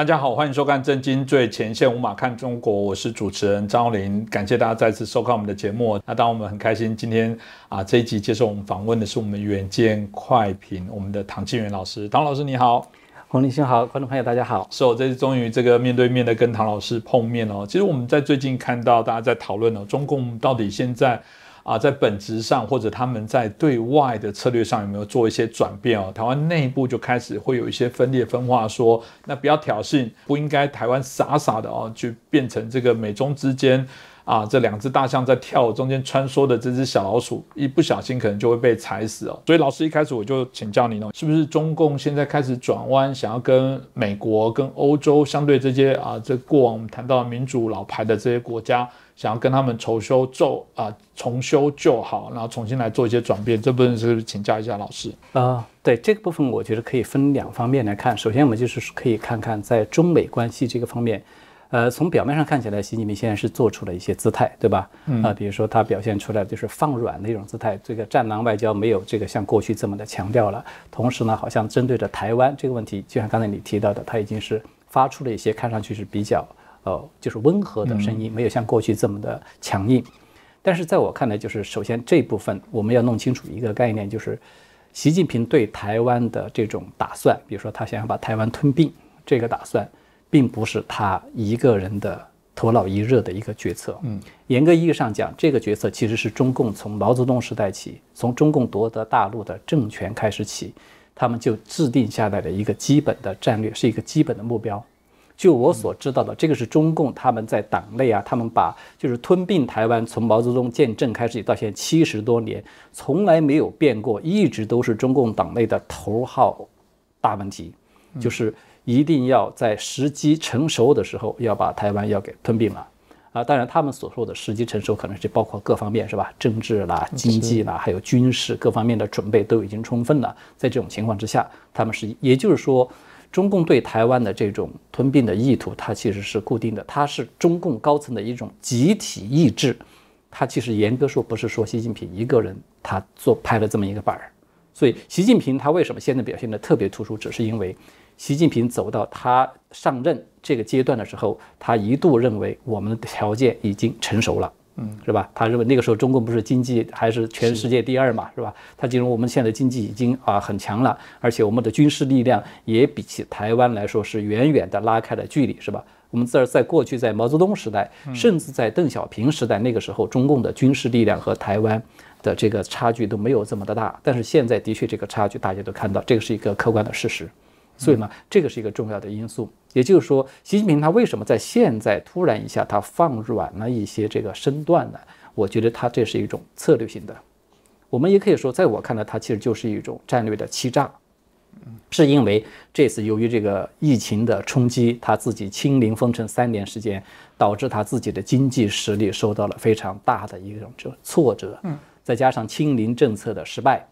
大家好，欢迎收看《震惊最前线》，无马看中国，我是主持人张林，感谢大家再次收看我们的节目。那当然我们很开心，今天啊这一集接受我们访问的是我们远见快评我们的唐庆元老师。唐老师你好，洪林兄好，观众朋友大家好。是我这次终于这个面对面的跟唐老师碰面哦。其实我们在最近看到大家在讨论哦，中共到底现在。啊，在本质上或者他们在对外的策略上有没有做一些转变哦？台湾内部就开始会有一些分裂分化，说那不要挑衅，不应该台湾傻傻的哦，就变成这个美中之间啊，这两只大象在跳中间穿梭的这只小老鼠，一不小心可能就会被踩死哦。所以老师一开始我就请教你哦，是不是中共现在开始转弯，想要跟美国、跟欧洲相对这些啊，这过往我们谈到民主老牌的这些国家？想要跟他们重修旧啊，重修旧好，然后重新来做一些转变，这部分是请教一下老师啊。对这个部分，我觉得可以分两方面来看。首先，我们就是可以看看在中美关系这个方面，呃，从表面上看起来，习近平现在是做出了一些姿态，对吧？啊，比如说他表现出来就是放软的一种姿态，这个战狼外交没有这个像过去这么的强调了。同时呢，好像针对着台湾这个问题，就像刚才你提到的，他已经是发出了一些看上去是比较。呃，就是温和的声音，没有像过去这么的强硬。但是在我看来，就是首先这部分我们要弄清楚一个概念，就是习近平对台湾的这种打算，比如说他想要把台湾吞并，这个打算并不是他一个人的头脑一热的一个决策。嗯，严格意义上讲，这个决策其实是中共从毛泽东时代起，从中共夺得大陆的政权开始起，他们就制定下来的一个基本的战略，是一个基本的目标。就我所知道的，这个是中共他们在党内啊，他们把就是吞并台湾，从毛泽东建政开始到现在七十多年，从来没有变过，一直都是中共党内的头号大问题，就是一定要在时机成熟的时候要把台湾要给吞并了啊！当然，他们所说的时机成熟，可能是包括各方面是吧？政治啦、经济啦，还有军事各方面的准备都已经充分了。在这种情况之下，他们是也就是说。中共对台湾的这种吞并的意图，它其实是固定的，它是中共高层的一种集体意志。它其实严格说不是说习近平一个人他做拍了这么一个板儿。所以习近平他为什么现在表现得特别突出，只是因为习近平走到他上任这个阶段的时候，他一度认为我们的条件已经成熟了。嗯，是吧？他认为那个时候中共不是经济还是全世界第二嘛，是吧？他认为我们现在经济已经啊很强了，而且我们的军事力量也比起台湾来说是远远的拉开了距离，是吧？我们在在过去在毛泽东时代，甚至在邓小平时代，那个时候中共的军事力量和台湾的这个差距都没有这么的大，但是现在的确这个差距大家都看到，这个是一个客观的事实。所以呢，这个是一个重要的因素。也就是说，习近平他为什么在现在突然一下他放软了一些这个身段呢？我觉得他这是一种策略性的。我们也可以说，在我看来，他其实就是一种战略的欺诈。是因为这次由于这个疫情的冲击，他自己清零封城三年时间，导致他自己的经济实力受到了非常大的一种就挫折。嗯，再加上清零政策的失败。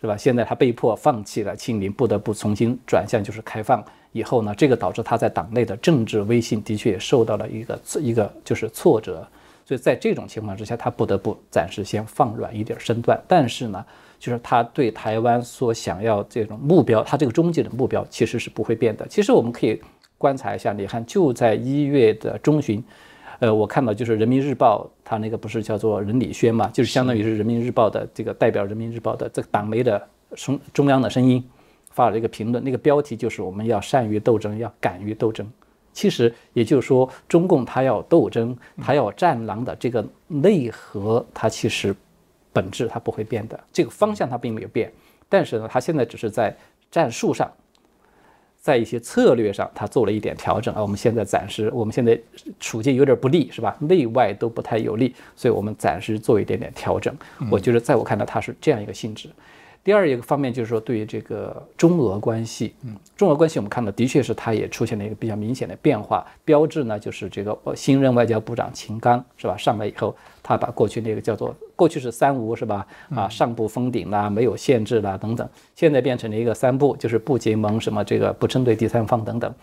是吧？现在他被迫放弃了清零，不得不重新转向就是开放。以后呢，这个导致他在党内的政治威信的确也受到了一个一个就是挫折。所以在这种情况之下，他不得不暂时先放软一点身段。但是呢，就是他对台湾所想要这种目标，他这个终极的目标其实是不会变的。其实我们可以观察一下，你看就在一月的中旬。呃，我看到就是《人民日报》，它那个不是叫做任理轩嘛，就是相当于是《人民日报》的这个代表，《人民日报》的这个党媒的中中央的声音，发了一个评论，那个标题就是我们要善于斗争，要敢于斗争。其实也就是说，中共它要斗争，它要战狼的这个内核，它其实本质它不会变的，这个方向它并没有变，但是呢，它现在只是在战术上。在一些策略上，他做了一点调整啊。我们现在暂时，我们现在处境有点不利，是吧？内外都不太有利，所以我们暂时做一点点调整。我觉得，在我看来，它是这样一个性质。第二一个方面就是说，对于这个中俄关系，嗯，中俄关系我们看到的确是它也出现了一个比较明显的变化。标志呢，就是这个新任外交部长秦刚是吧？上来以后，他把过去那个叫做过去是三无是吧？啊，上不封顶啦，没有限制啦等等，现在变成了一个三不，就是不结盟什么这个不针对第三方等等，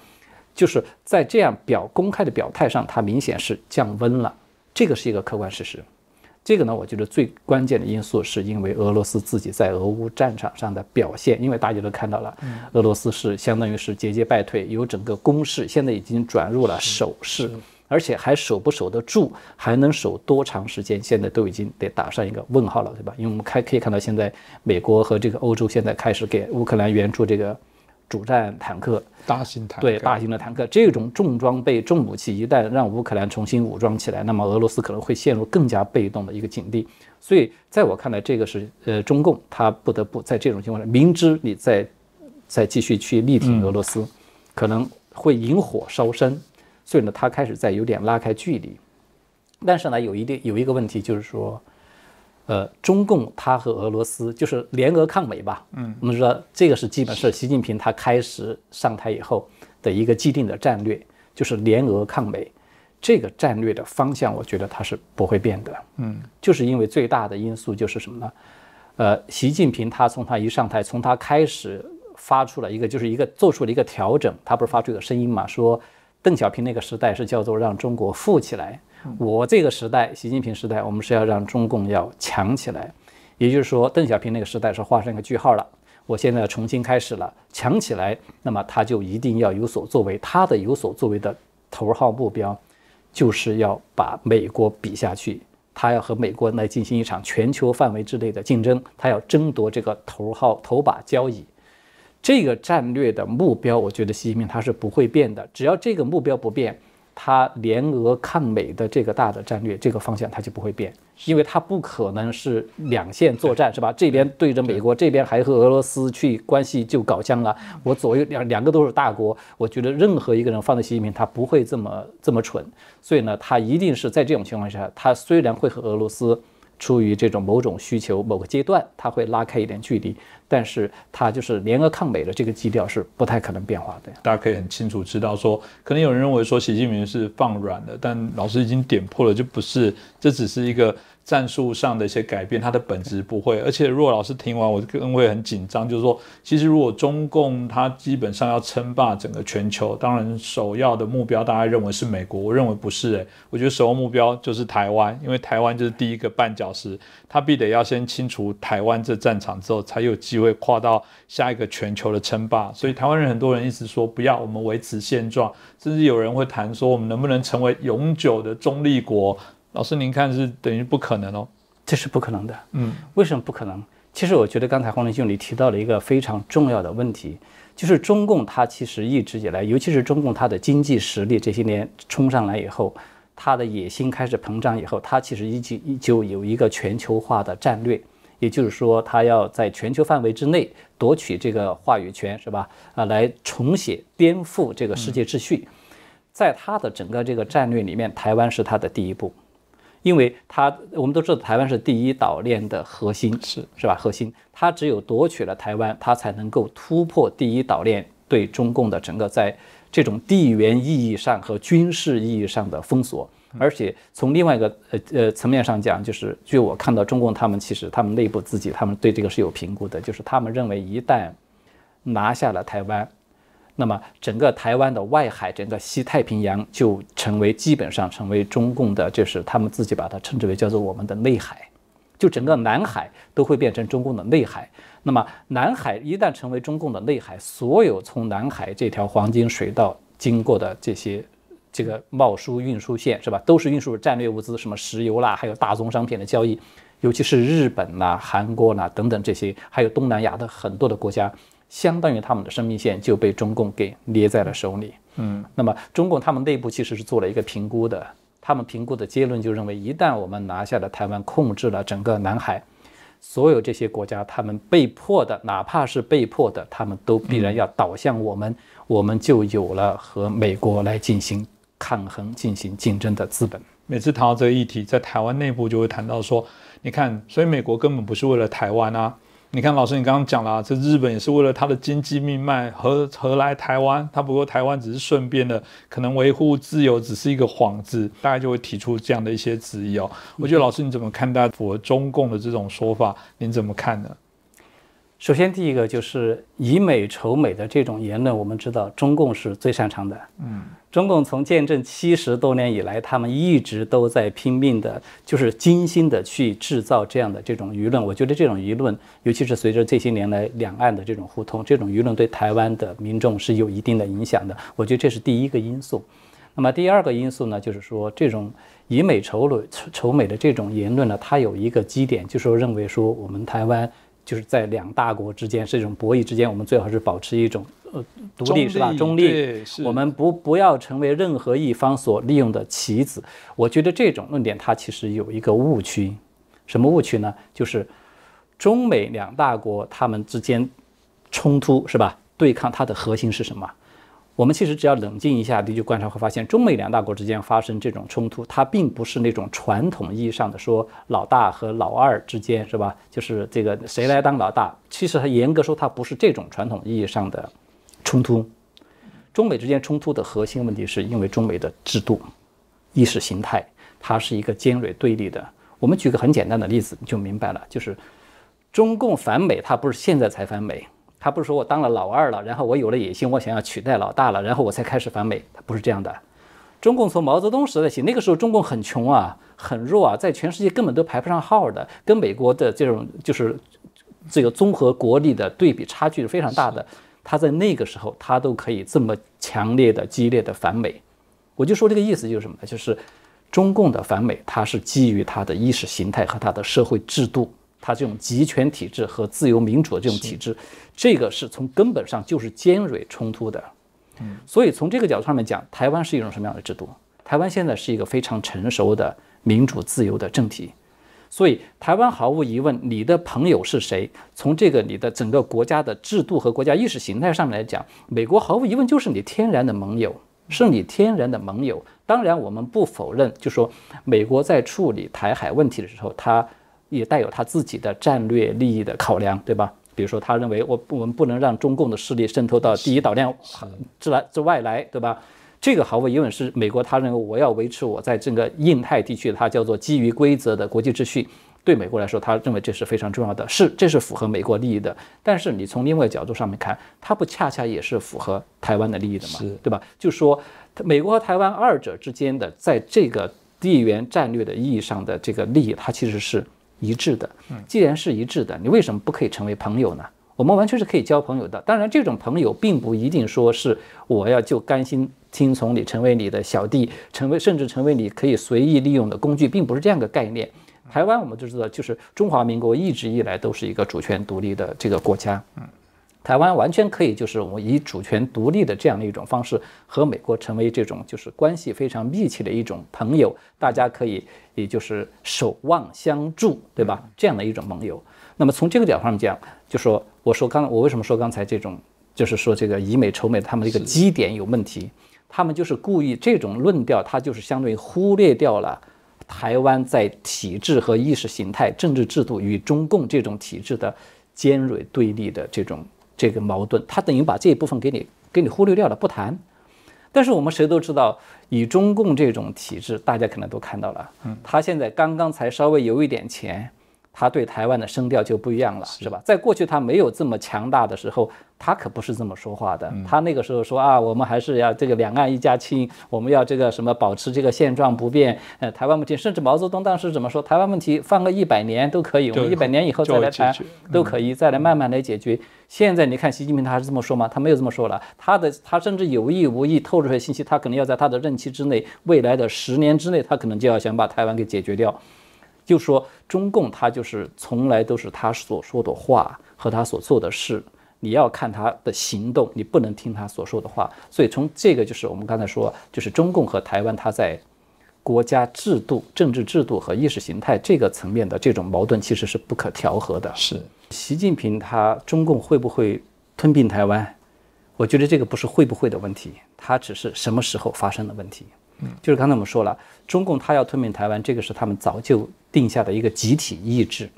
就是在这样表公开的表态上，它明显是降温了，这个是一个客观事实。这个呢，我觉得最关键的因素是因为俄罗斯自己在俄乌战场上的表现，因为大家都看到了，俄罗斯是相当于是节节败退，由整个攻势现在已经转入了守势，而且还守不守得住，还能守多长时间，现在都已经得打上一个问号了，对吧？因为我们开可以看到，现在美国和这个欧洲现在开始给乌克兰援助这个主战坦克。大型坦克对大型的坦克这种重装备、重武器，一旦让乌克兰重新武装起来，那么俄罗斯可能会陷入更加被动的一个境地。所以，在我看来，这个是呃，中共他不得不在这种情况下，明知你在再继续去力挺俄罗斯，可能会引火烧身，所以呢，他开始在有点拉开距离。但是呢，有一定有一个问题就是说。呃，中共他和俄罗斯就是联俄抗美吧？嗯，我们说这个是基本是习近平他开始上台以后的一个既定的战略，就是联俄抗美。这个战略的方向，我觉得它是不会变的。嗯，就是因为最大的因素就是什么呢？呃，习近平他从他一上台，从他开始发出了一个，就是一个做出了一个调整，他不是发出一个声音嘛，说邓小平那个时代是叫做让中国富起来。我这个时代，习近平时代，我们是要让中共要强起来，也就是说，邓小平那个时代是画上一个句号了。我现在重新开始了，强起来，那么他就一定要有所作为。他的有所作为的头号目标，就是要把美国比下去，他要和美国来进行一场全球范围之内的竞争，他要争夺这个头号头把交椅。这个战略的目标，我觉得习近平他是不会变的，只要这个目标不变。他联俄抗美的这个大的战略，这个方向他就不会变，因为他不可能是两线作战，是吧？这边对着美国，这边还和俄罗斯去关系就搞僵了。我左右两两个都是大国，我觉得任何一个人放在习近平，他不会这么这么蠢。所以呢，他一定是在这种情况下，他虽然会和俄罗斯。出于这种某种需求，某个阶段，他会拉开一点距离，但是它就是联俄抗美的这个基调是不太可能变化的。大家可以很清楚知道，说可能有人认为说习近平是放软的，但老师已经点破了，就不是，这只是一个。战术上的一些改变，它的本质不会。而且，如果老师听完，我更会很紧张。就是说，其实如果中共它基本上要称霸整个全球，当然首要的目标，大家认为是美国，我认为不是。诶，我觉得首要目标就是台湾，因为台湾就是第一个绊脚石，它必得要先清除台湾这战场之后，才有机会跨到下一个全球的称霸。所以，台湾人很多人一直说不要，我们维持现状，甚至有人会谈说，我们能不能成为永久的中立国？老师，您看是等于不可能哦，这是不可能的。嗯，为什么不可能？其实我觉得刚才黄仁兄你提到了一个非常重要的问题，就是中共它其实一直以来，尤其是中共它的经济实力这些年冲上来以后，它的野心开始膨胀以后，它其实一直依旧有一个全球化的战略，也就是说，它要在全球范围之内夺取这个话语权，是吧？啊，来重写、颠覆这个世界秩序，在他的整个这个战略里面，台湾是他的第一步。因为它，我们都知道台湾是第一岛链的核心，是是吧？核心，它只有夺取了台湾，它才能够突破第一岛链对中共的整个在这种地缘意义上和军事意义上的封锁。而且从另外一个呃呃层面上讲，就是据我看到，中共他们其实他们内部自己他们对这个是有评估的，就是他们认为一旦拿下了台湾。那么，整个台湾的外海，整个西太平洋就成为基本上成为中共的，就是他们自己把它称之为叫做我们的内海，就整个南海都会变成中共的内海。那么，南海一旦成为中共的内海，所有从南海这条黄金水道经过的这些这个贸输运输线，是吧？都是运输战略物资，什么石油啦，还有大宗商品的交易，尤其是日本啦、韩国啦等等这些，还有东南亚的很多的国家。相当于他们的生命线就被中共给捏在了手里。嗯，那么中共他们内部其实是做了一个评估的，他们评估的结论就认为，一旦我们拿下了台湾，控制了整个南海，所有这些国家，他们被迫的，哪怕是被迫的，他们都必然要倒向我们，我们就有了和美国来进行抗衡、进行竞争的资本。每次谈到这个议题，在台湾内部就会谈到说，你看，所以美国根本不是为了台湾啊。你看，老师，你刚刚讲了，啊这日本也是为了他的经济命脉，何何来台湾？他不过台湾只是顺便的，可能维护自由只是一个幌子，大家就会提出这样的一些质疑哦。我觉得老师你怎么看待符合中共的这种说法？您怎么看呢？首先，第一个就是以美仇美的这种言论，我们知道中共是最擅长的。嗯，中共从建政七十多年以来，他们一直都在拼命的，就是精心的去制造这样的这种舆论。我觉得这种舆论，尤其是随着这些年来两岸的这种互通，这种舆论对台湾的民众是有一定的影响的。我觉得这是第一个因素。那么第二个因素呢，就是说这种以美仇美仇美的这种言论呢，它有一个基点，就是说认为说我们台湾就是在两大国之间是一种博弈之间，我们最好是保持一种。呃，独立是吧？中立，我们不不要成为任何一方所利用的棋子。我觉得这种论点它其实有一个误区，什么误区呢？就是中美两大国他们之间冲突是吧？对抗它的核心是什么？我们其实只要冷静一下，你就观察会发现，中美两大国之间发生这种冲突，它并不是那种传统意义上的说老大和老二之间是吧？就是这个谁来当老大？其实它严格说，它不是这种传统意义上的。冲突，中美之间冲突的核心问题是因为中美的制度、意识形态，它是一个尖锐对立的。我们举个很简单的例子，你就明白了，就是中共反美，它不是现在才反美，它不是说我当了老二了，然后我有了野心，我想要取代老大了，然后我才开始反美，他不是这样的。中共从毛泽东时代起，那个时候中共很穷啊，很弱啊，在全世界根本都排不上号的，跟美国的这种就是这个综合国力的对比差距是非常大的。他在那个时候，他都可以这么强烈的、激烈的反美，我就说这个意思就是什么呢？就是中共的反美，它是基于它的意识形态和它的社会制度，他这种集权体制和自由民主的这种体制，这个是从根本上就是尖锐冲突的。嗯，所以从这个角度上面讲，台湾是一种什么样的制度？台湾现在是一个非常成熟的民主自由的政体。所以，台湾毫无疑问，你的朋友是谁？从这个你的整个国家的制度和国家意识形态上面来讲，美国毫无疑问就是你天然的盟友，是你天然的盟友。当然，我们不否认，就说美国在处理台海问题的时候，他也带有他自己的战略利益的考量，对吧？比如说，他认为我我们不能让中共的势力渗透到第一岛链之来之外来，对吧？这个毫无疑问是美国，他认为我要维持我在整个印太地区，它叫做基于规则的国际秩序。对美国来说，他认为这是非常重要的，是这是符合美国利益的。但是你从另外角度上面看，它不恰恰也是符合台湾的利益的嘛？对吧？就说美国和台湾二者之间的在这个地缘战略的意义上的这个利益，它其实是一致的。既然是一致的，你为什么不可以成为朋友呢？我们完全是可以交朋友的。当然，这种朋友并不一定说是我要就甘心。听从你，成为你的小弟，成为甚至成为你可以随意利用的工具，并不是这样的概念。台湾我们就知道，就是中华民国一直以来都是一个主权独立的这个国家。嗯，台湾完全可以就是我以主权独立的这样的一种方式和美国成为这种就是关系非常密切的一种朋友，大家可以也就是守望相助，对吧？这样的一种盟友。那么从这个角度上讲，就说我说刚我为什么说刚才这种就是说这个以美仇美，他们这个基点有问题。他们就是故意这种论调，它就是相当于忽略掉了台湾在体制和意识形态、政治制度与中共这种体制的尖锐对立的这种这个矛盾，他等于把这一部分给你给你忽略掉了，不谈。但是我们谁都知道，以中共这种体制，大家可能都看到了，嗯，他现在刚刚才稍微有一点钱。他对台湾的声调就不一样了，是吧？在过去他没有这么强大的时候，他可不是这么说话的。他那个时候说啊，我们还是要这个两岸一家亲，我们要这个什么保持这个现状不变。呃，台湾问题，甚至毛泽东当时怎么说？台湾问题放个一百年都可以，我们一百年以后再来谈都可以，再来慢慢来解决。现在你看习近平他还是这么说吗？他没有这么说了。他的他甚至有意无意透露出来信息，他可能要在他的任期之内，未来的十年之内，他可能就要想把台湾给解决掉。就说中共，他就是从来都是他所说的话和他所做的事，你要看他的行动，你不能听他所说的话。所以从这个就是我们刚才说，就是中共和台湾，他在国家制度、政治制度和意识形态这个层面的这种矛盾，其实是不可调和的。是习近平他中共会不会吞并台湾？我觉得这个不是会不会的问题，它只是什么时候发生的问题。就是刚才我们说了，中共他要吞并台湾，这个是他们早就定下的一个集体意志。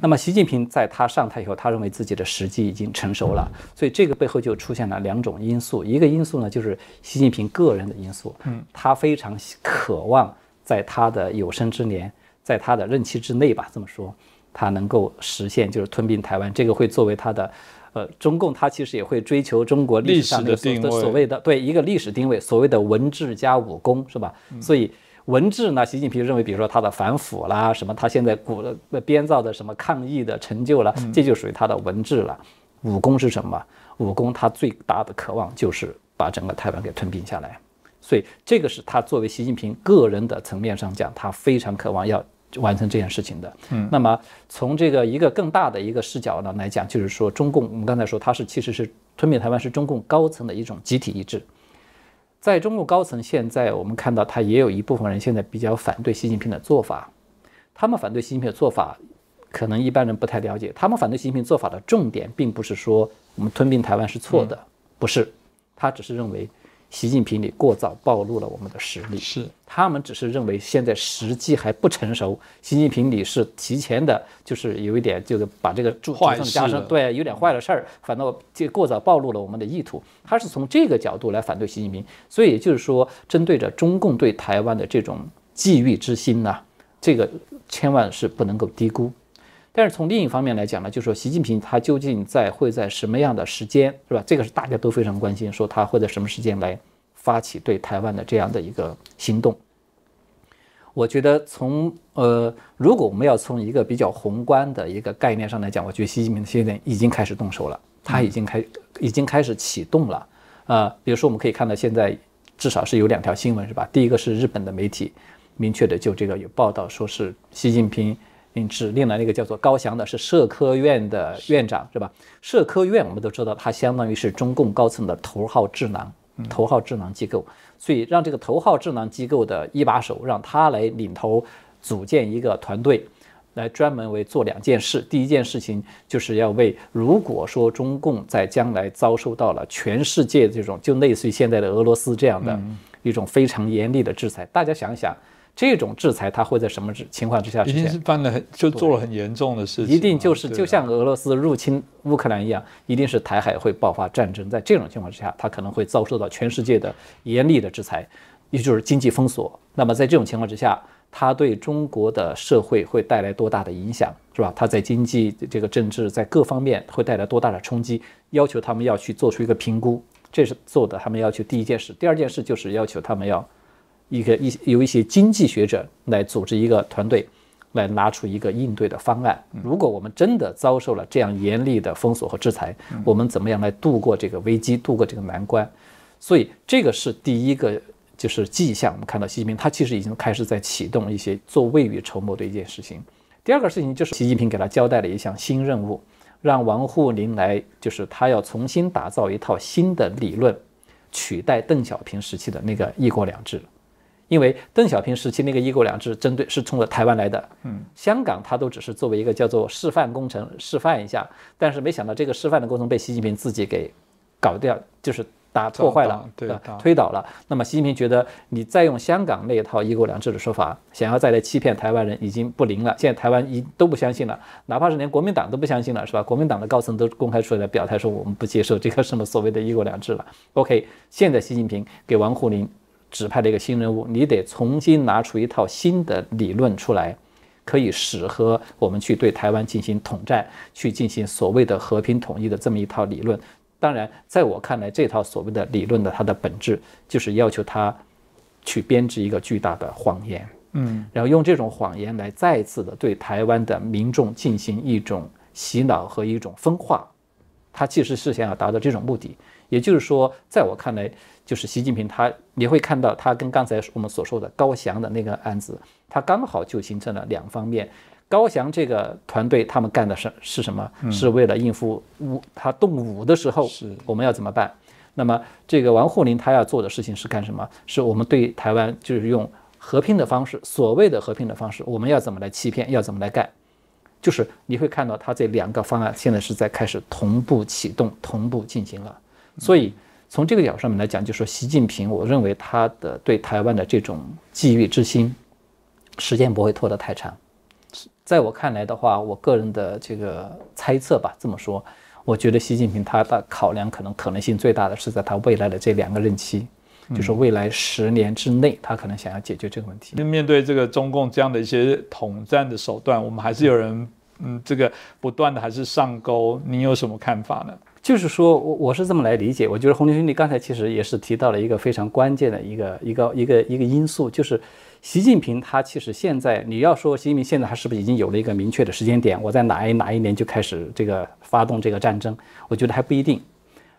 那么习近平在他上台以后，他认为自己的时机已经成熟了，所以这个背后就出现了两种因素。一个因素呢，就是习近平个人的因素，嗯，他非常渴望在他的有生之年，在他的任期之内吧，这么说，他能够实现就是吞并台湾，这个会作为他的呃，中共它其实也会追求中国历史上的所谓的对一个历史定位，所谓的文治加武功，是吧？所以文治呢，习近平认为，比如说他的反腐啦，什么他现在古编造的什么抗疫的成就了，这就属于他的文治了。武功是什么？武功他最大的渴望就是把整个台湾给吞并下来。所以这个是他作为习近平个人的层面上讲，他非常渴望要完成这件事情的。嗯，那么从这个一个更大的一个视角呢来讲，就是说中共，我们刚才说它是其实是吞并台湾是中共高层的一种集体意志。在中共高层现在我们看到，他也有一部分人现在比较反对习近平的做法。他们反对习近平的做法，可能一般人不太了解。他们反对习近平做法的重点，并不是说我们吞并台湾是错的，不是，他只是认为。习近平你过早暴露了我们的实力，是他们只是认为现在时机还不成熟。习近平你是提前的，就是有一点就是把这个注上加深，对，有点坏了事儿，反倒就过早暴露了我们的意图。他是从这个角度来反对习近平，所以也就是说，针对着中共对台湾的这种觊觎之心呢，这个千万是不能够低估。但是从另一方面来讲呢，就是说习近平他究竟在会在什么样的时间，是吧？这个是大家都非常关心，说他会在什么时间来发起对台湾的这样的一个行动。我觉得从呃，如果我们要从一个比较宏观的一个概念上来讲，我觉得习近平现在已经开始动手了，他已经开已经开始启动了。呃，比如说我们可以看到现在至少是有两条新闻，是吧？第一个是日本的媒体明确的就这个有报道说是习近平。并指令了那个叫做高翔的，是社科院的院长，是吧？社科院我们都知道，它相当于是中共高层的头号智囊，头号智囊机构。所以让这个头号智囊机构的一把手，让他来领头组建一个团队，来专门为做两件事。第一件事情就是要为，如果说中共在将来遭受到了全世界这种，就类似于现在的俄罗斯这样的一种非常严厉的制裁，大家想一想。这种制裁它会在什么情况之下实现？一定是犯了很就做了很严重的事情。一定就是就像俄罗斯入侵乌克兰一样，一定是台海会爆发战争。在这种情况之下，它可能会遭受到全世界的严厉的制裁，也就是经济封锁。那么在这种情况之下，它对中国的社会会带来多大的影响，是吧？它在经济、这个政治在各方面会带来多大的冲击？要求他们要去做出一个评估，这是做的。他们要求第一件事，第二件事就是要求他们要。一个一由一些经济学者来组织一个团队，来拿出一个应对的方案。如果我们真的遭受了这样严厉的封锁和制裁，我们怎么样来度过这个危机，度过这个难关？所以这个是第一个，就是迹象。我们看到习近平他其实已经开始在启动一些做未雨绸缪的一件事情。第二个事情就是习近平给他交代了一项新任务，让王沪宁来，就是他要重新打造一套新的理论，取代邓小平时期的那个一国两制。因为邓小平时期那个一国两制针对是冲着台湾来的，嗯，香港他都只是作为一个叫做示范工程示范一下，但是没想到这个示范的过程被习近平自己给搞掉，就是打破坏了，对，推倒了。那么习近平觉得你再用香港那一套一国两制的说法，想要再来欺骗台湾人已经不灵了。现在台湾一都不相信了，哪怕是连国民党都不相信了，是吧？国民党的高层都公开出来表态说我们不接受这个什么所谓的一国两制了。OK，现在习近平给王沪宁。指派了一个新人物，你得重新拿出一套新的理论出来，可以适合我们去对台湾进行统战，去进行所谓的和平统一的这么一套理论。当然，在我看来，这套所谓的理论的它的本质就是要求他去编织一个巨大的谎言，嗯，然后用这种谎言来再次的对台湾的民众进行一种洗脑和一种分化。他其实是想要达到这种目的。也就是说，在我看来，就是习近平他，你会看到他跟刚才我们所说的高翔的那个案子，他刚好就形成了两方面。高翔这个团队他们干的是是什么？是为了应付武，他动武的时候，我们要怎么办？那么这个王沪宁他要做的事情是干什么？是我们对台湾就是用和平的方式，所谓的和平的方式，我们要怎么来欺骗？要怎么来干？就是你会看到他这两个方案现在是在开始同步启动、同步进行了。所以从这个角度上面来讲，就说习近平，我认为他的对台湾的这种觊觎之心，时间不会拖得太长。在我看来的话，我个人的这个猜测吧，这么说，我觉得习近平他的考量可能可能性最大的是在他未来的这两个任期，就是未来十年之内，他可能想要解决这个问题。面对这个中共这样的一些统战的手段，我们还是有人。嗯，这个不断的还是上钩？你有什么看法呢？就是说我我是这么来理解，我觉得洪林兄弟刚才其实也是提到了一个非常关键的一个一个一个一个因素，就是习近平他其实现在你要说习近平现在他是不是已经有了一个明确的时间点，我在哪一哪一年就开始这个发动这个战争？我觉得还不一定。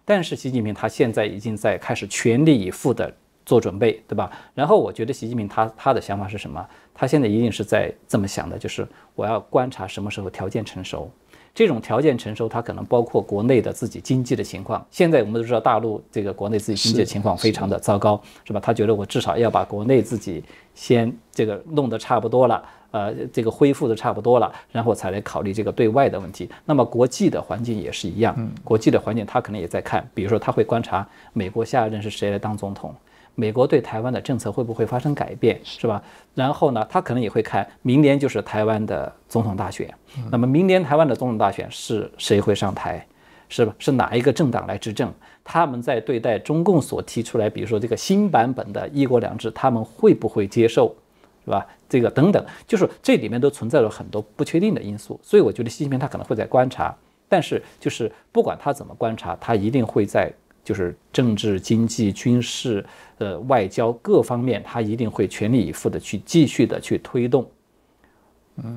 但是习近平他现在已经在开始全力以赴的做准备，对吧？然后我觉得习近平他他的想法是什么？他现在一定是在这么想的，就是我要观察什么时候条件成熟。这种条件成熟，它可能包括国内的自己经济的情况。现在我们都知道，大陆这个国内自己经济的情况非常的糟糕，是吧？他觉得我至少要把国内自己先这个弄得差不多了，呃，这个恢复的差不多了，然后才来考虑这个对外的问题。那么国际的环境也是一样，国际的环境他可能也在看，比如说他会观察美国下一任是谁来当总统。美国对台湾的政策会不会发生改变，是吧？然后呢，他可能也会看明年就是台湾的总统大选，那么明年台湾的总统大选是谁会上台，是吧？是哪一个政党来执政？他们在对待中共所提出来，比如说这个新版本的一国两制，他们会不会接受，是吧？这个等等，就是这里面都存在着很多不确定的因素，所以我觉得习近平他可能会在观察，但是就是不管他怎么观察，他一定会在。就是政治、经济、军事、呃外交各方面，他一定会全力以赴的去继续的去推动，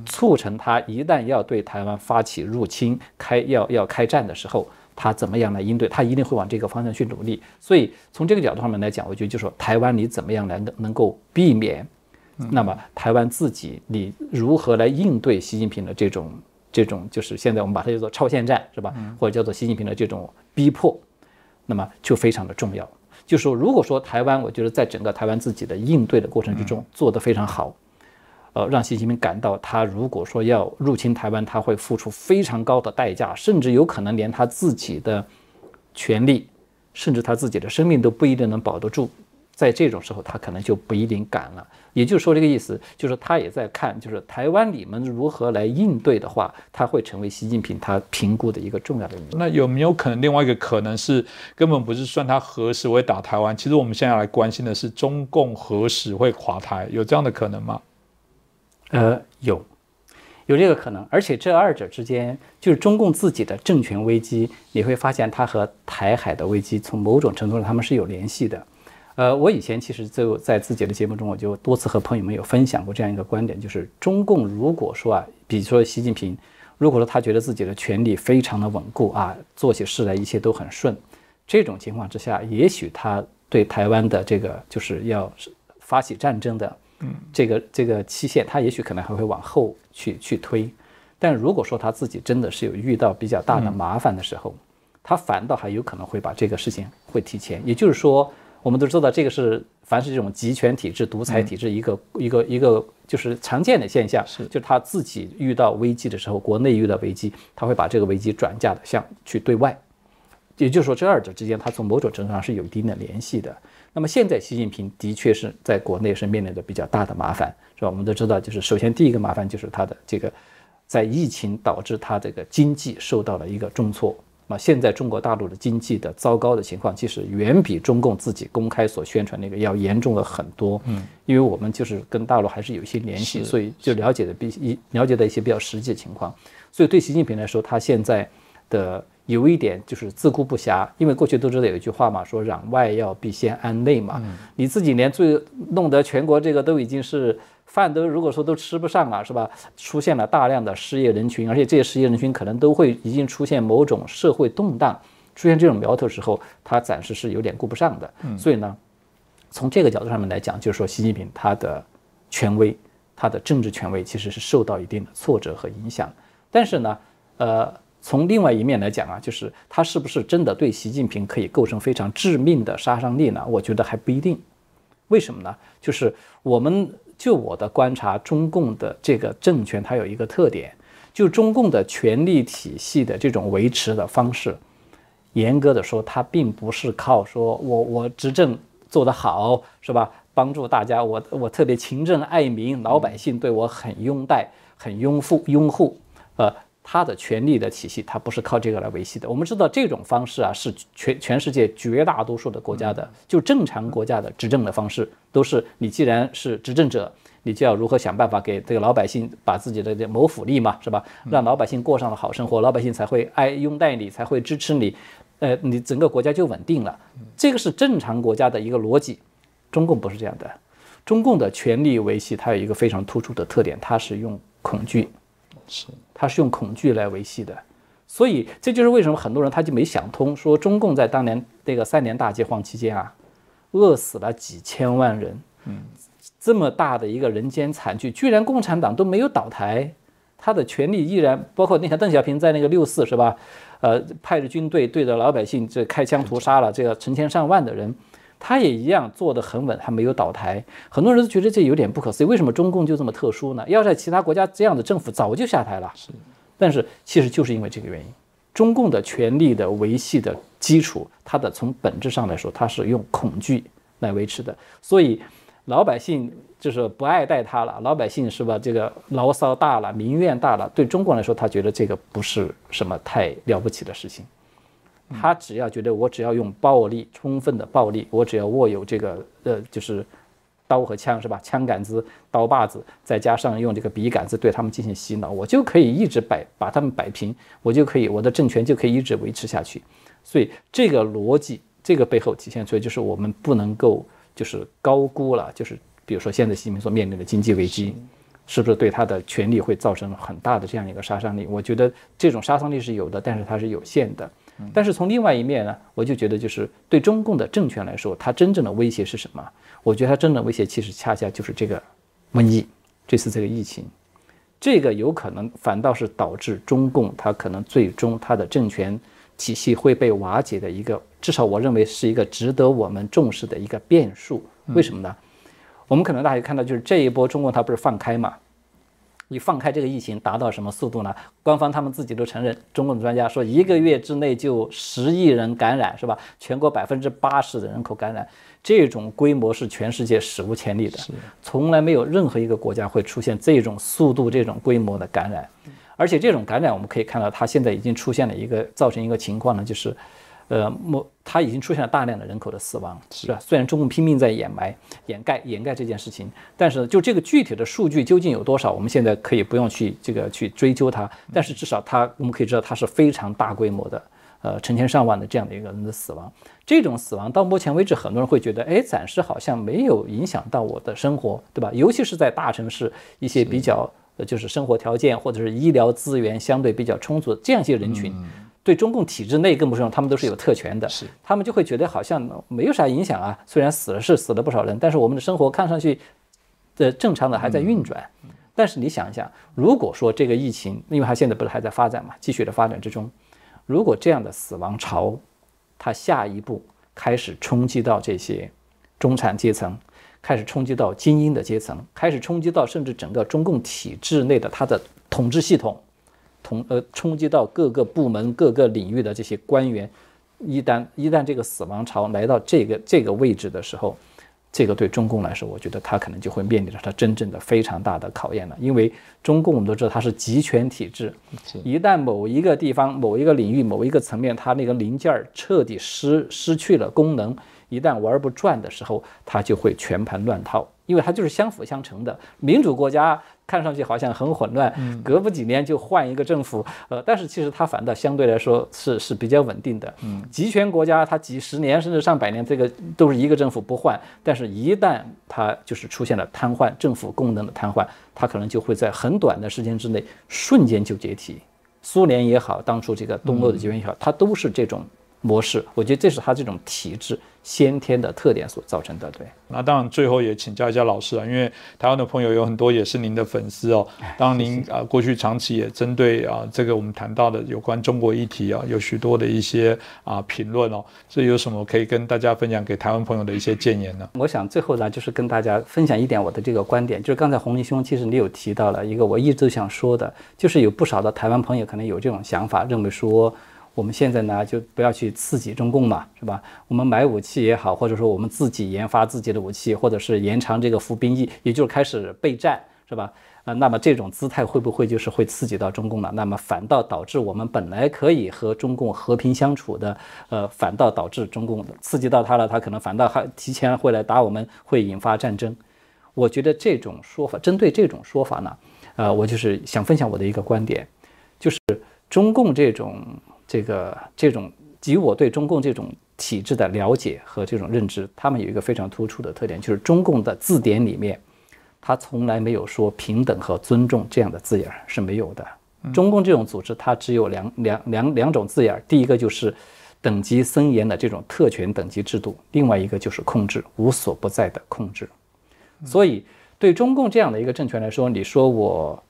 促成他一旦要对台湾发起入侵、开要要开战的时候，他怎么样来应对？他一定会往这个方向去努力。所以从这个角度上面来讲，我觉得就说台湾你怎么样来能能够避免，那么台湾自己你如何来应对习近平的这种这种就是现在我们把它叫做超限战是吧？或者叫做习近平的这种逼迫。那么就非常的重要，就是说，如果说台湾，我觉得在整个台湾自己的应对的过程之中做得非常好，呃，让习近平感到他如果说要入侵台湾，他会付出非常高的代价，甚至有可能连他自己的权利，甚至他自己的生命都不一定能保得住。在这种时候，他可能就不一定敢了。也就是说，这个意思就是他也在看，就是台湾你们如何来应对的话，他会成为习近平他评估的一个重要的因素。那有没有可能另外一个可能是，根本不是算他何时会打台湾？其实我们现在来关心的是中共何时会垮台？有这样的可能吗？呃，有，有这个可能。而且这二者之间，就是中共自己的政权危机，你会发现它和台海的危机，从某种程度上他们是有联系的。呃，我以前其实就在自己的节目中，我就多次和朋友们有分享过这样一个观点，就是中共如果说啊，比如说习近平，如果说他觉得自己的权力非常的稳固啊，做起事来一切都很顺，这种情况之下，也许他对台湾的这个就是要发起战争的，嗯，这个这个期限，他也许可能还会往后去去推。但如果说他自己真的是有遇到比较大的麻烦的时候，他反倒还有可能会把这个事情会提前，也就是说。我们都知道，这个是凡是这种集权体制、独裁体制一个一个一个就是常见的现象，是就是他自己遇到危机的时候，国内遇到危机，他会把这个危机转嫁的向去对外，也就是说，这二者之间，他从某种程度上是有一定的联系的。那么现在，习近平的确是在国内是面临着比较大的麻烦，是吧？我们都知道，就是首先第一个麻烦就是他的这个在疫情导致他这个经济受到了一个重挫。那现在中国大陆的经济的糟糕的情况，其实远比中共自己公开所宣传那个要严重了很多。嗯，因为我们就是跟大陆还是有一些联系，所以就了解的比一了解的一些比较实际的情况。所以对习近平来说，他现在的有一点就是自顾不暇，因为过去都知道有一句话嘛，说攘外要必先安内嘛。你自己连最弄得全国这个都已经是。饭都如果说都吃不上了，是吧？出现了大量的失业人群，而且这些失业人群可能都会已经出现某种社会动荡，出现这种苗头时候，他暂时是有点顾不上的。所以呢，从这个角度上面来讲，就是说习近平他的权威，他的政治权威其实是受到一定的挫折和影响。但是呢，呃，从另外一面来讲啊，就是他是不是真的对习近平可以构成非常致命的杀伤力呢？我觉得还不一定。为什么呢？就是我们。就我的观察，中共的这个政权它有一个特点，就中共的权力体系的这种维持的方式，严格的说，它并不是靠说我我执政做得好，是吧？帮助大家，我我特别勤政爱民，老百姓对我很拥戴，很拥护拥护，呃。他的权力的体系，它不是靠这个来维系的。我们知道这种方式啊，是全全世界绝大多数的国家的，就正常国家的执政的方式，都是你既然是执政者，你就要如何想办法给这个老百姓把自己的这谋福利嘛，是吧？让老百姓过上了好生活，老百姓才会爱拥戴你，才会支持你，呃，你整个国家就稳定了。这个是正常国家的一个逻辑。中共不是这样的，中共的权力维系它有一个非常突出的特点，它是用恐惧，是，它是用恐惧来维系的。所以这就是为什么很多人他就没想通，说中共在当年那个三年大饥荒期间啊，饿死了几千万人，嗯，这么大的一个人间惨剧，居然共产党都没有倒台，他的权力依然，包括你看邓小平在那个六四是吧，呃，派着军队对着老百姓这开枪屠杀了这个成千上万的人，他也一样做得很稳，还没有倒台。很多人都觉得这有点不可思议，为什么中共就这么特殊呢？要在其他国家这样的政府早就下台了。是。但是其实就是因为这个原因，中共的权力的维系的基础，它的从本质上来说，它是用恐惧来维持的。所以老百姓就是不爱戴他了，老百姓是吧？这个牢骚大了，民怨大了，对中国来说，他觉得这个不是什么太了不起的事情。他只要觉得我只要用暴力，充分的暴力，我只要握有这个呃，就是。刀和枪是吧？枪杆子、刀把子，再加上用这个笔杆子对他们进行洗脑，我就可以一直摆把他们摆平，我就可以我的政权就可以一直维持下去。所以这个逻辑，这个背后体现出来就是我们不能够就是高估了，就是比如说现在习近平所面临的经济危机，是不是对他的权力会造成很大的这样一个杀伤力？我觉得这种杀伤力是有的，但是它是有限的。但是从另外一面呢，我就觉得就是对中共的政权来说，它真正的威胁是什么？我觉得它真正的威胁其实恰恰就是这个瘟疫，这次这个疫情，这个有可能反倒是导致中共它可能最终它的政权体系会被瓦解的一个，至少我认为是一个值得我们重视的一个变数。为什么呢？我们可能大家看到就是这一波中共它不是放开嘛？你放开这个疫情达到什么速度呢？官方他们自己都承认，中共的专家说一个月之内就十亿人感染，是吧？全国百分之八十的人口感染，这种规模是全世界史无前例的，从来没有任何一个国家会出现这种速度、这种规模的感染。而且这种感染，我们可以看到，它现在已经出现了一个造成一个情况呢，就是。呃，莫它已经出现了大量的人口的死亡，是吧？虽然中共拼命在掩埋、掩盖、掩盖这件事情，但是就这个具体的数据究竟有多少，我们现在可以不用去这个去追究它。但是至少它，我们可以知道它是非常大规模的，呃，成千上万的这样的一个人的死亡。这种死亡到目前为止，很多人会觉得，哎，暂时好像没有影响到我的生活，对吧？尤其是在大城市一些比较，呃，就是生活条件或者是医疗资源相对比较充足的这样一些人群。对中共体制内更不用说，他们都是有特权的，是他们就会觉得好像没有啥影响啊。虽然死了是死了不少人，但是我们的生活看上去的正常的还在运转。但是你想一下，如果说这个疫情，因为它现在不是还在发展嘛，继续的发展之中，如果这样的死亡潮，它下一步开始冲击到这些中产阶层，开始冲击到精英的阶层，开始冲击到甚至整个中共体制内的它的统治系统。从呃冲击到各个部门、各个领域的这些官员，一旦一旦这个死亡潮来到这个这个位置的时候，这个对中共来说，我觉得他可能就会面临着他真正的非常大的考验了。因为中共我们都知道它是集权体制，一旦某一个地方、某一个领域、某一个层面，它那个零件儿彻底失失去了功能，一旦玩不转的时候，它就会全盘乱套。因为它就是相辅相成的，民主国家看上去好像很混乱，隔不几年就换一个政府，呃，但是其实它反倒相对来说是是比较稳定的。嗯，集权国家它几十年甚至上百年，这个都是一个政府不换，但是一旦它就是出现了瘫痪，政府功能的瘫痪，它可能就会在很短的时间之内瞬间就解体。苏联也好，当初这个东欧的集权也好，它都是这种。模式，我觉得这是他这种体质先天的特点所造成的。对，那当然最后也请教一下老师啊，因为台湾的朋友有很多也是您的粉丝哦。当然您啊过去长期也针对啊这个我们谈到的有关中国议题啊，有许多的一些啊评论哦。所以有什么可以跟大家分享给台湾朋友的一些建言呢？我想最后呢，就是跟大家分享一点我的这个观点，就是刚才洪林兄其实你有提到了一个我一直都想说的，就是有不少的台湾朋友可能有这种想法，认为说。我们现在呢，就不要去刺激中共嘛，是吧？我们买武器也好，或者说我们自己研发自己的武器，或者是延长这个服兵役，也就是开始备战，是吧？啊，那么这种姿态会不会就是会刺激到中共呢？那么反倒导致我们本来可以和中共和平相处的，呃，反倒导致中共刺激到他了，他可能反倒还提前会来打我们，会引发战争。我觉得这种说法，针对这种说法呢，呃，我就是想分享我的一个观点，就是中共这种这个这种，以我对中共这种体制的了解和这种认知，他们有一个非常突出的特点，就是中共的字典里面，他从来没有说平等和尊重这样的字眼是没有的。中共这种组织，它只有两两两两种字眼，第一个就是等级森严的这种特权等级制度，另外一个就是控制，无所不在的控制。所以，对中共这样的一个政权来说，你说我，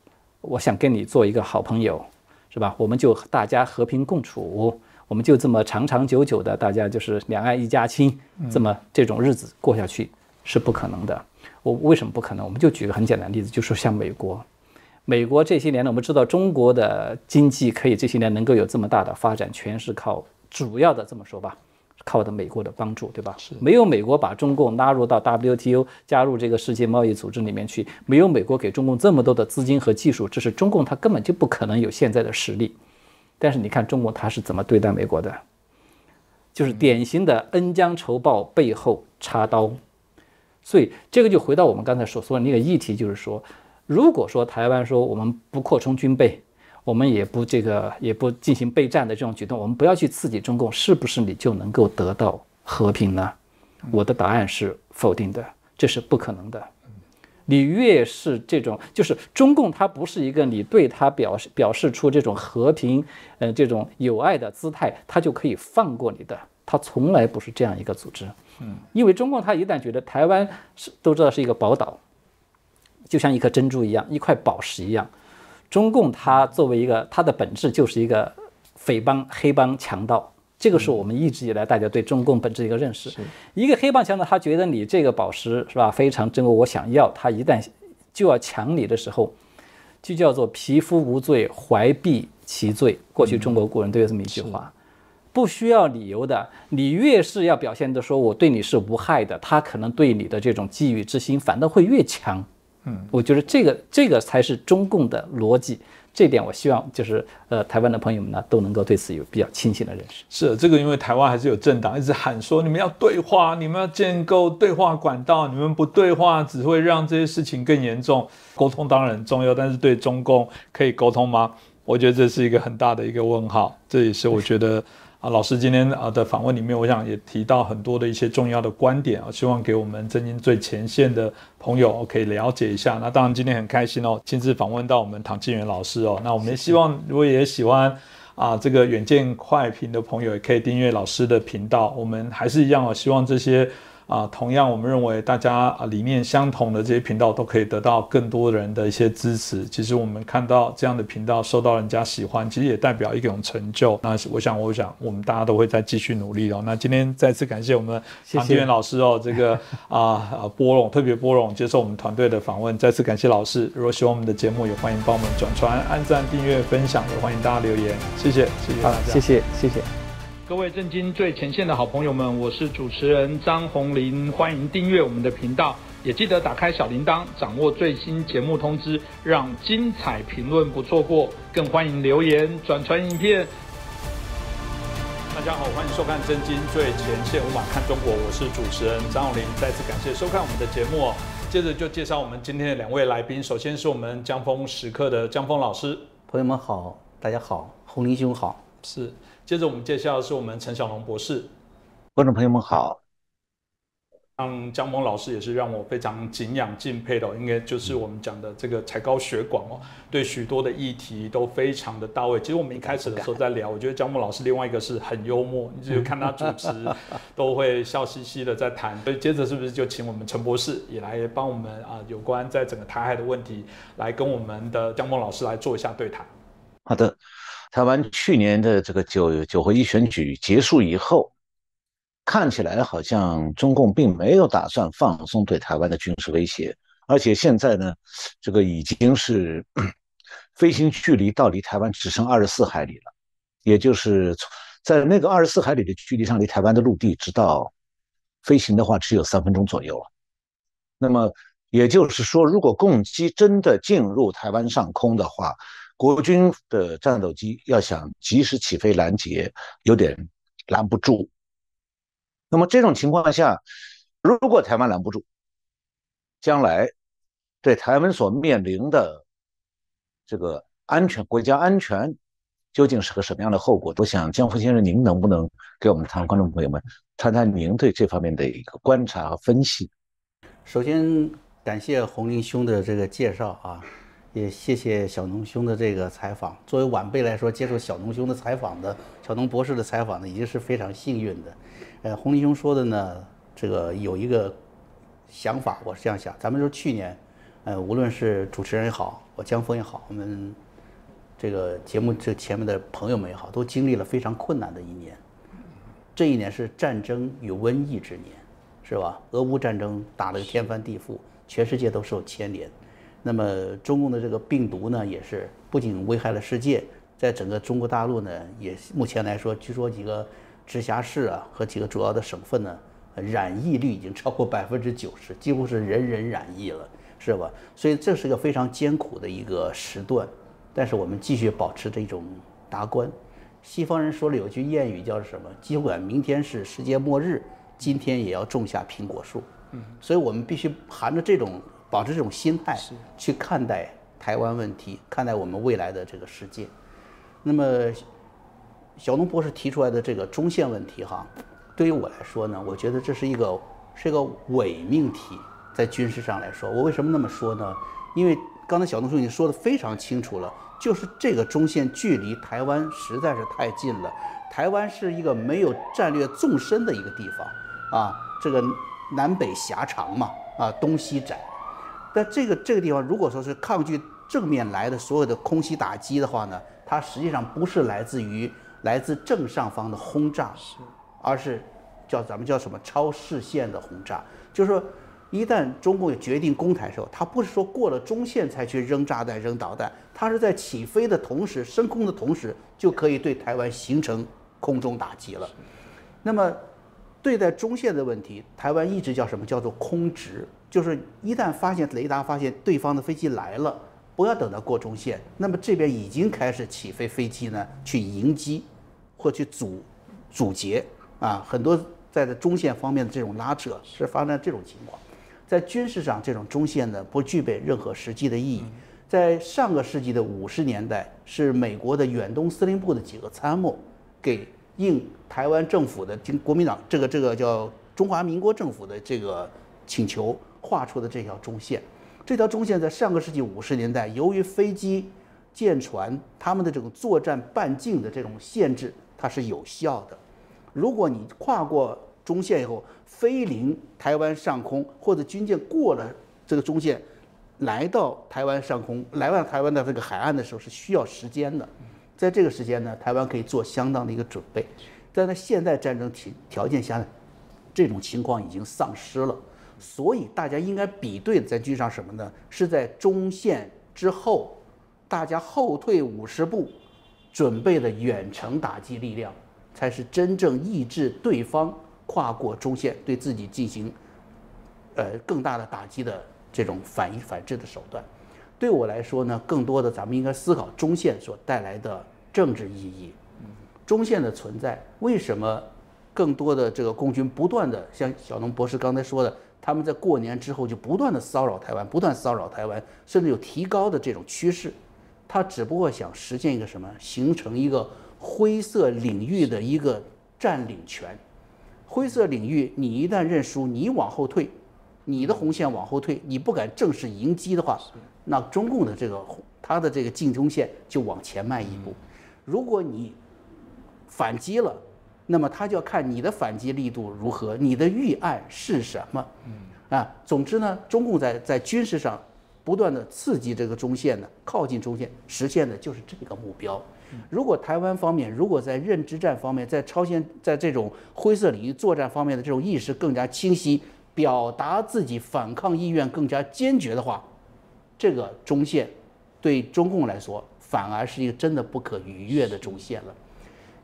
我想跟你做一个好朋友，是吧？我们就大家和平共处，我们就这么长长久久的，大家就是两岸一家亲，这么这种日子过下去是不可能的。我为什么不可能？我们就举个很简单的例子，就说像美国，美国这些年呢，我们知道中国的经济可以这些年能够有这么大的发展，全是靠主要的这么说吧。靠的美国的帮助，对吧？是没有美国把中共拉入到 WTO，加入这个世界贸易组织里面去，没有美国给中共这么多的资金和技术，这是中共他根本就不可能有现在的实力。但是你看中共他是怎么对待美国的，就是典型的恩将仇报，背后插刀。所以这个就回到我们刚才所说的那个议题，就是说，如果说台湾说我们不扩充军备。我们也不这个也不进行备战的这种举动，我们不要去刺激中共，是不是你就能够得到和平呢？我的答案是否定的，这是不可能的。你越是这种，就是中共，它不是一个你对它表示表示出这种和平，呃，这种友爱的姿态，它就可以放过你的。它从来不是这样一个组织。嗯，因为中共它一旦觉得台湾是都知道是一个宝岛，就像一颗珍珠一样，一块宝石一样。中共它作为一个，它的本质就是一个匪帮、黑帮、强盗，这个是我们一直以来大家对中共本质的一个认识。一个黑帮强盗，他觉得你这个宝石是吧，非常珍贵，我想要。他一旦就要抢你的时候，就叫做匹夫无罪，怀璧其罪。过去中国古人都有这么一句话，不需要理由的。你越是要表现的说我对你是无害的，他可能对你的这种觊觎之心反倒会越强。嗯，我觉得这个这个才是中共的逻辑，这点我希望就是呃台湾的朋友们呢都能够对此有比较清醒的认识。是这个，因为台湾还是有政党一直喊说你们要对话，你们要建构对话管道，你们不对话只会让这些事情更严重。沟通当然很重要，但是对中共可以沟通吗？我觉得这是一个很大的一个问号。这也是我觉得。啊，老师今天啊的访问里面，我想也提到很多的一些重要的观点啊，希望给我们正经最前线的朋友可以了解一下。那当然今天很开心哦，亲自访问到我们唐静元老师哦。那我们也希望，如果也喜欢啊这个远见快评的朋友，也可以订阅老师的频道。我们还是一样哦，希望这些。啊，同样，我们认为大家啊理念相同的这些频道都可以得到更多人的一些支持。其实我们看到这样的频道受到人家喜欢，其实也代表一种成就。那我想，我想我们大家都会再继续努力哦。那今天再次感谢我们唐金元老师哦，这个啊啊波隆特别波隆接受我们团队的访问，再次感谢老师。如果喜欢我们的节目，也欢迎帮我们转传、按赞、订阅、分享，也欢迎大家留言。谢谢，谢谢大家，谢谢，谢谢。各位震惊最前线的好朋友们，我是主持人张红林，欢迎订阅我们的频道，也记得打开小铃铛，掌握最新节目通知，让精彩评论不错过。更欢迎留言转传影片。大家好，欢迎收看《震惊最前线》，无马看中国，我是主持人张红林，再次感谢收看我们的节目。接着就介绍我们今天的两位来宾，首先是我们江峰时刻的江峰老师，朋友们好，大家好，红林兄好，是。接着我们介绍的是我们陈小龙博士，观众朋友们好。像江峰老师也是让我非常敬仰敬佩的，应该就是我们讲的这个才高学广哦，对许多的议题都非常的到位。其实我们一开始的时候在聊，我觉得江峰老师另外一个是很幽默，你只有看他主持都会笑嘻嘻的在谈。所以接着是不是就请我们陈博士也来帮我们啊，有关在整个台海的问题，来跟我们的江峰老师来做一下对谈。好的。台湾去年的这个九九合一选举结束以后，看起来好像中共并没有打算放松对台湾的军事威胁，而且现在呢，这个已经是 飞行距离到离台湾只剩二十四海里了，也就是在那个二十四海里的距离上，离台湾的陆地直到飞行的话只有三分钟左右了。那么也就是说，如果攻击真的进入台湾上空的话，国军的战斗机要想及时起飞拦截，有点拦不住。那么这种情况下，如果台湾拦不住，将来对台湾所面临的这个安全、国家安全究竟是个什么样的后果？我想江福先生，您能不能给我们台湾观众朋友们谈谈您对这方面的一个观察和分析？首先感谢洪林兄的这个介绍啊，也谢谢小农兄的这个采访。作为晚辈来说，接受小农兄的采访的小农博士的采访呢，已经是非常幸运的。呃，洪林兄说的呢，这个有一个想法，我是这样想，咱们说去年。呃，无论是主持人也好，我江峰也好，我们这个节目这前面的朋友们也好，都经历了非常困难的一年。这一年是战争与瘟疫之年，是吧？俄乌战争打了个天翻地覆，全世界都受牵连。那么中共的这个病毒呢，也是不仅危害了世界，在整个中国大陆呢，也目前来说，据说几个直辖市啊和几个主要的省份呢，染疫率已经超过百分之九十，几乎是人人染疫了。是吧？所以这是个非常艰苦的一个时段，但是我们继续保持这种达观。西方人说了有句谚语叫什么？尽管明天是世界末日，今天也要种下苹果树。嗯，所以我们必须含着这种保持这种心态去看待台湾问题，看待我们未来的这个世界。那么，小农博士提出来的这个中线问题，哈，对于我来说呢，我觉得这是一个是一个伪命题。在军事上来说，我为什么那么说呢？因为刚才小东兄已经说的非常清楚了，就是这个中线距离台湾实在是太近了。台湾是一个没有战略纵深的一个地方啊，这个南北狭长嘛，啊东西窄。但这个这个地方，如果说是抗拒正面来的所有的空袭打击的话呢，它实际上不是来自于来自正上方的轰炸，而是叫咱们叫什么超视线的轰炸，就是说。一旦中共决定攻台的时候，他不是说过了中线才去扔炸弹、扔导弹，它是在起飞的同时、升空的同时，就可以对台湾形成空中打击了。那么，对待中线的问题，台湾一直叫什么？叫做空直，就是一旦发现雷达发现对方的飞机来了，不要等到过中线，那么这边已经开始起飞飞机呢，去迎击或去阻阻截啊，很多在的中线方面的这种拉扯是发生这种情况。在军事上，这种中线呢不具备任何实际的意义。在上个世纪的五十年代，是美国的远东司令部的几个参谋，给应台湾政府的经国民党这个这个叫中华民国政府的这个请求画出的这条中线。这条中线在上个世纪五十年代，由于飞机、舰船他们的这种作战半径的这种限制，它是有效的。如果你跨过，中线以后飞临台湾上空，或者军舰过了这个中线，来到台湾上空，来到台湾的这个海岸的时候是需要时间的。在这个时间呢，台湾可以做相当的一个准备。但在现代战争条条件下呢，这种情况已经丧失了。所以大家应该比对的在军上什么呢？是在中线之后，大家后退五十步，准备的远程打击力量，才是真正抑制对方。跨过中线对自己进行，呃更大的打击的这种反应反制的手段，对我来说呢，更多的咱们应该思考中线所带来的政治意义。中线的存在，为什么更多的这个共军不断的像小农博士刚才说的，他们在过年之后就不断的骚扰台湾，不断骚扰台湾，甚至有提高的这种趋势。他只不过想实现一个什么，形成一个灰色领域的一个占领权。灰色领域，你一旦认输，你往后退，你的红线往后退，你不敢正式迎击的话，那中共的这个他的这个进攻线就往前迈一步。如果你反击了，那么他就要看你的反击力度如何，你的预案是什么。嗯啊，总之呢，中共在在军事上不断的刺激这个中线呢，靠近中线，实现的就是这个目标。如果台湾方面如果在认知战方面，在超限在这种灰色领域作战方面的这种意识更加清晰，表达自己反抗意愿更加坚决的话，这个中线对中共来说反而是一个真的不可逾越的中线了。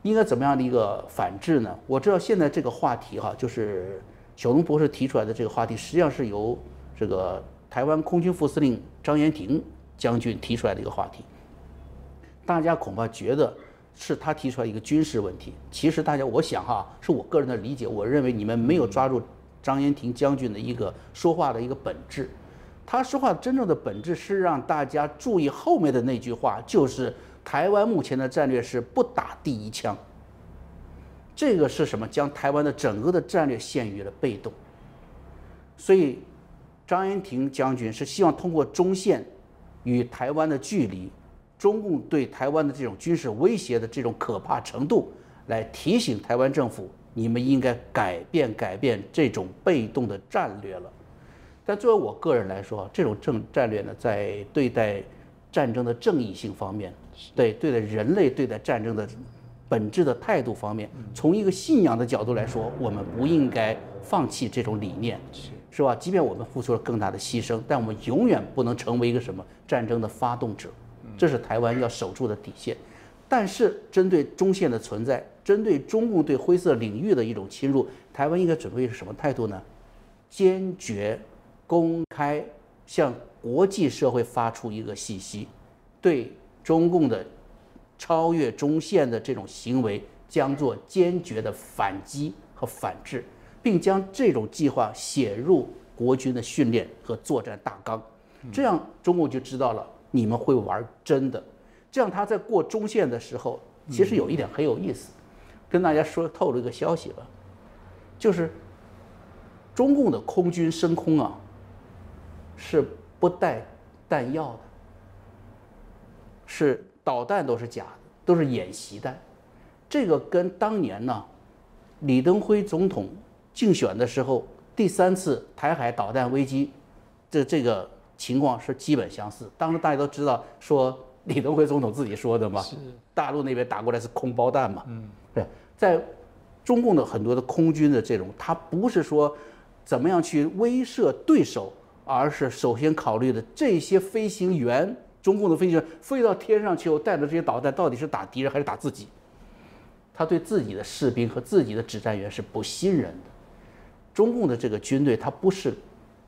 应该怎么样的一个反制呢？我知道现在这个话题哈，就是小龙博士提出来的这个话题，实际上是由这个台湾空军副司令张延廷将军提出来的一个话题。大家恐怕觉得是他提出来一个军事问题，其实大家，我想哈，是我个人的理解，我认为你们没有抓住张延廷将军的一个说话的一个本质。他说话真正的本质是让大家注意后面的那句话，就是台湾目前的战略是不打第一枪。这个是什么？将台湾的整个的战略陷于了被动。所以，张延廷将军是希望通过中线与台湾的距离，中共对台湾的这种军事威胁的这种可怕程度，来提醒台湾政府，你们应该改变改变这种被动的战略了。但作为我个人来说，这种政战略呢，在对待战争的正义性方面，对对待人类对待战争的。本质的态度方面，从一个信仰的角度来说，我们不应该放弃这种理念，是吧？即便我们付出了更大的牺牲，但我们永远不能成为一个什么战争的发动者，这是台湾要守住的底线。但是，针对中线的存在，针对中共对灰色领域的一种侵入，台湾应该准备是什么态度呢？坚决、公开向国际社会发出一个信息，对中共的。超越中线的这种行为将做坚决的反击和反制，并将这种计划写入国军的训练和作战大纲，这样中共就知道了你们会玩真的。这样他在过中线的时候，其实有一点很有意思，跟大家说透露一个消息吧，就是中共的空军升空啊，是不带弹药的，是。导弹都是假的，都是演习弹。这个跟当年呢，李登辉总统竞选的时候第三次台海导弹危机，这这个情况是基本相似。当时大家都知道，说李登辉总统自己说的嘛，大陆那边打过来是空包弹嘛。嗯，对，在中共的很多的空军的这种，他不是说怎么样去威慑对手，而是首先考虑的这些飞行员。中共的飞行员飞到天上去后，带的这些导弹，到底是打敌人还是打自己？他对自己的士兵和自己的指战员是不信任的。中共的这个军队，它不是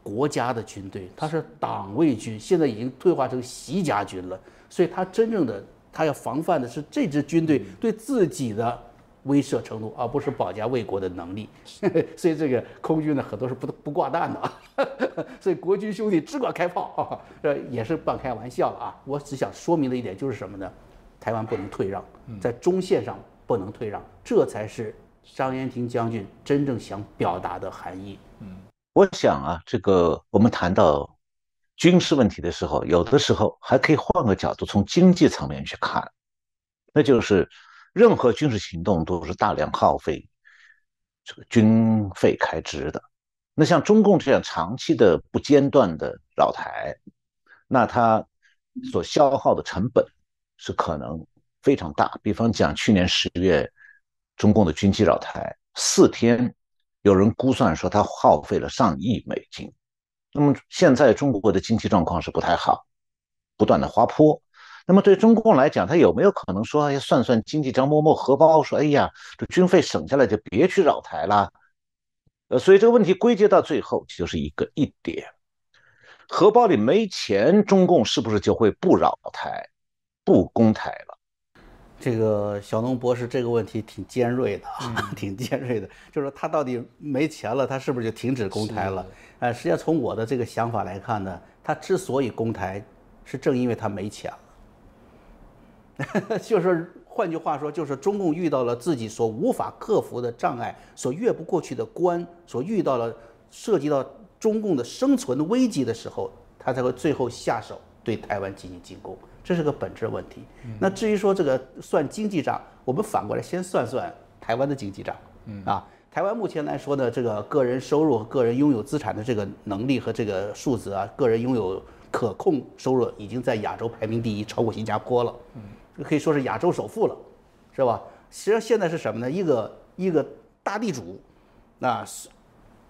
国家的军队，它是党卫军，现在已经退化成习家军了。所以，他真正的他要防范的是这支军队对自己的。威慑程度，而不是保家卫国的能力，所以这个空军呢，很多是不不挂弹的，所以国军兄弟只管开炮啊，这也是半开玩笑了啊！我只想说明的一点就是什么呢？台湾不能退让，在中线上不能退让，这才是张延廷将军真正想表达的含义。嗯，我想啊，这个我们谈到军事问题的时候，有的时候还可以换个角度，从经济层面去看，那就是。任何军事行动都是大量耗费这个军费开支的。那像中共这样长期的不间断的扰台，那它所消耗的成本是可能非常大。比方讲，去年十月中共的军机扰台四天，有人估算说它耗费了上亿美金。那么现在中国的经济状况是不太好，不断的滑坡。那么对中共来讲，他有没有可能说，哎，算算经济账，摸摸荷包，说，哎呀，这军费省下来就别去扰台了？呃，所以这个问题归结到最后就是一个一点：荷包里没钱，中共是不是就会不扰台、不攻台了？这个小农博士这个问题挺尖锐的，挺尖锐的，就是说他到底没钱了，他是不是就停止攻台了？呃，实际上从我的这个想法来看呢，他之所以攻台，是正因为他没钱了。就是换句话说，就是中共遇到了自己所无法克服的障碍，所越不过去的关，所遇到了涉及到中共的生存危机的时候，他才会最后下手对台湾进行进攻，这是个本质问题。那至于说这个算经济账，我们反过来先算算台湾的经济账。啊，台湾目前来说呢，这个个人收入和个人拥有资产的这个能力和这个数字啊，个人拥有可控收入已经在亚洲排名第一，超过新加坡了。嗯。可以说是亚洲首富了，是吧？实际上现在是什么呢？一个一个大地主，那是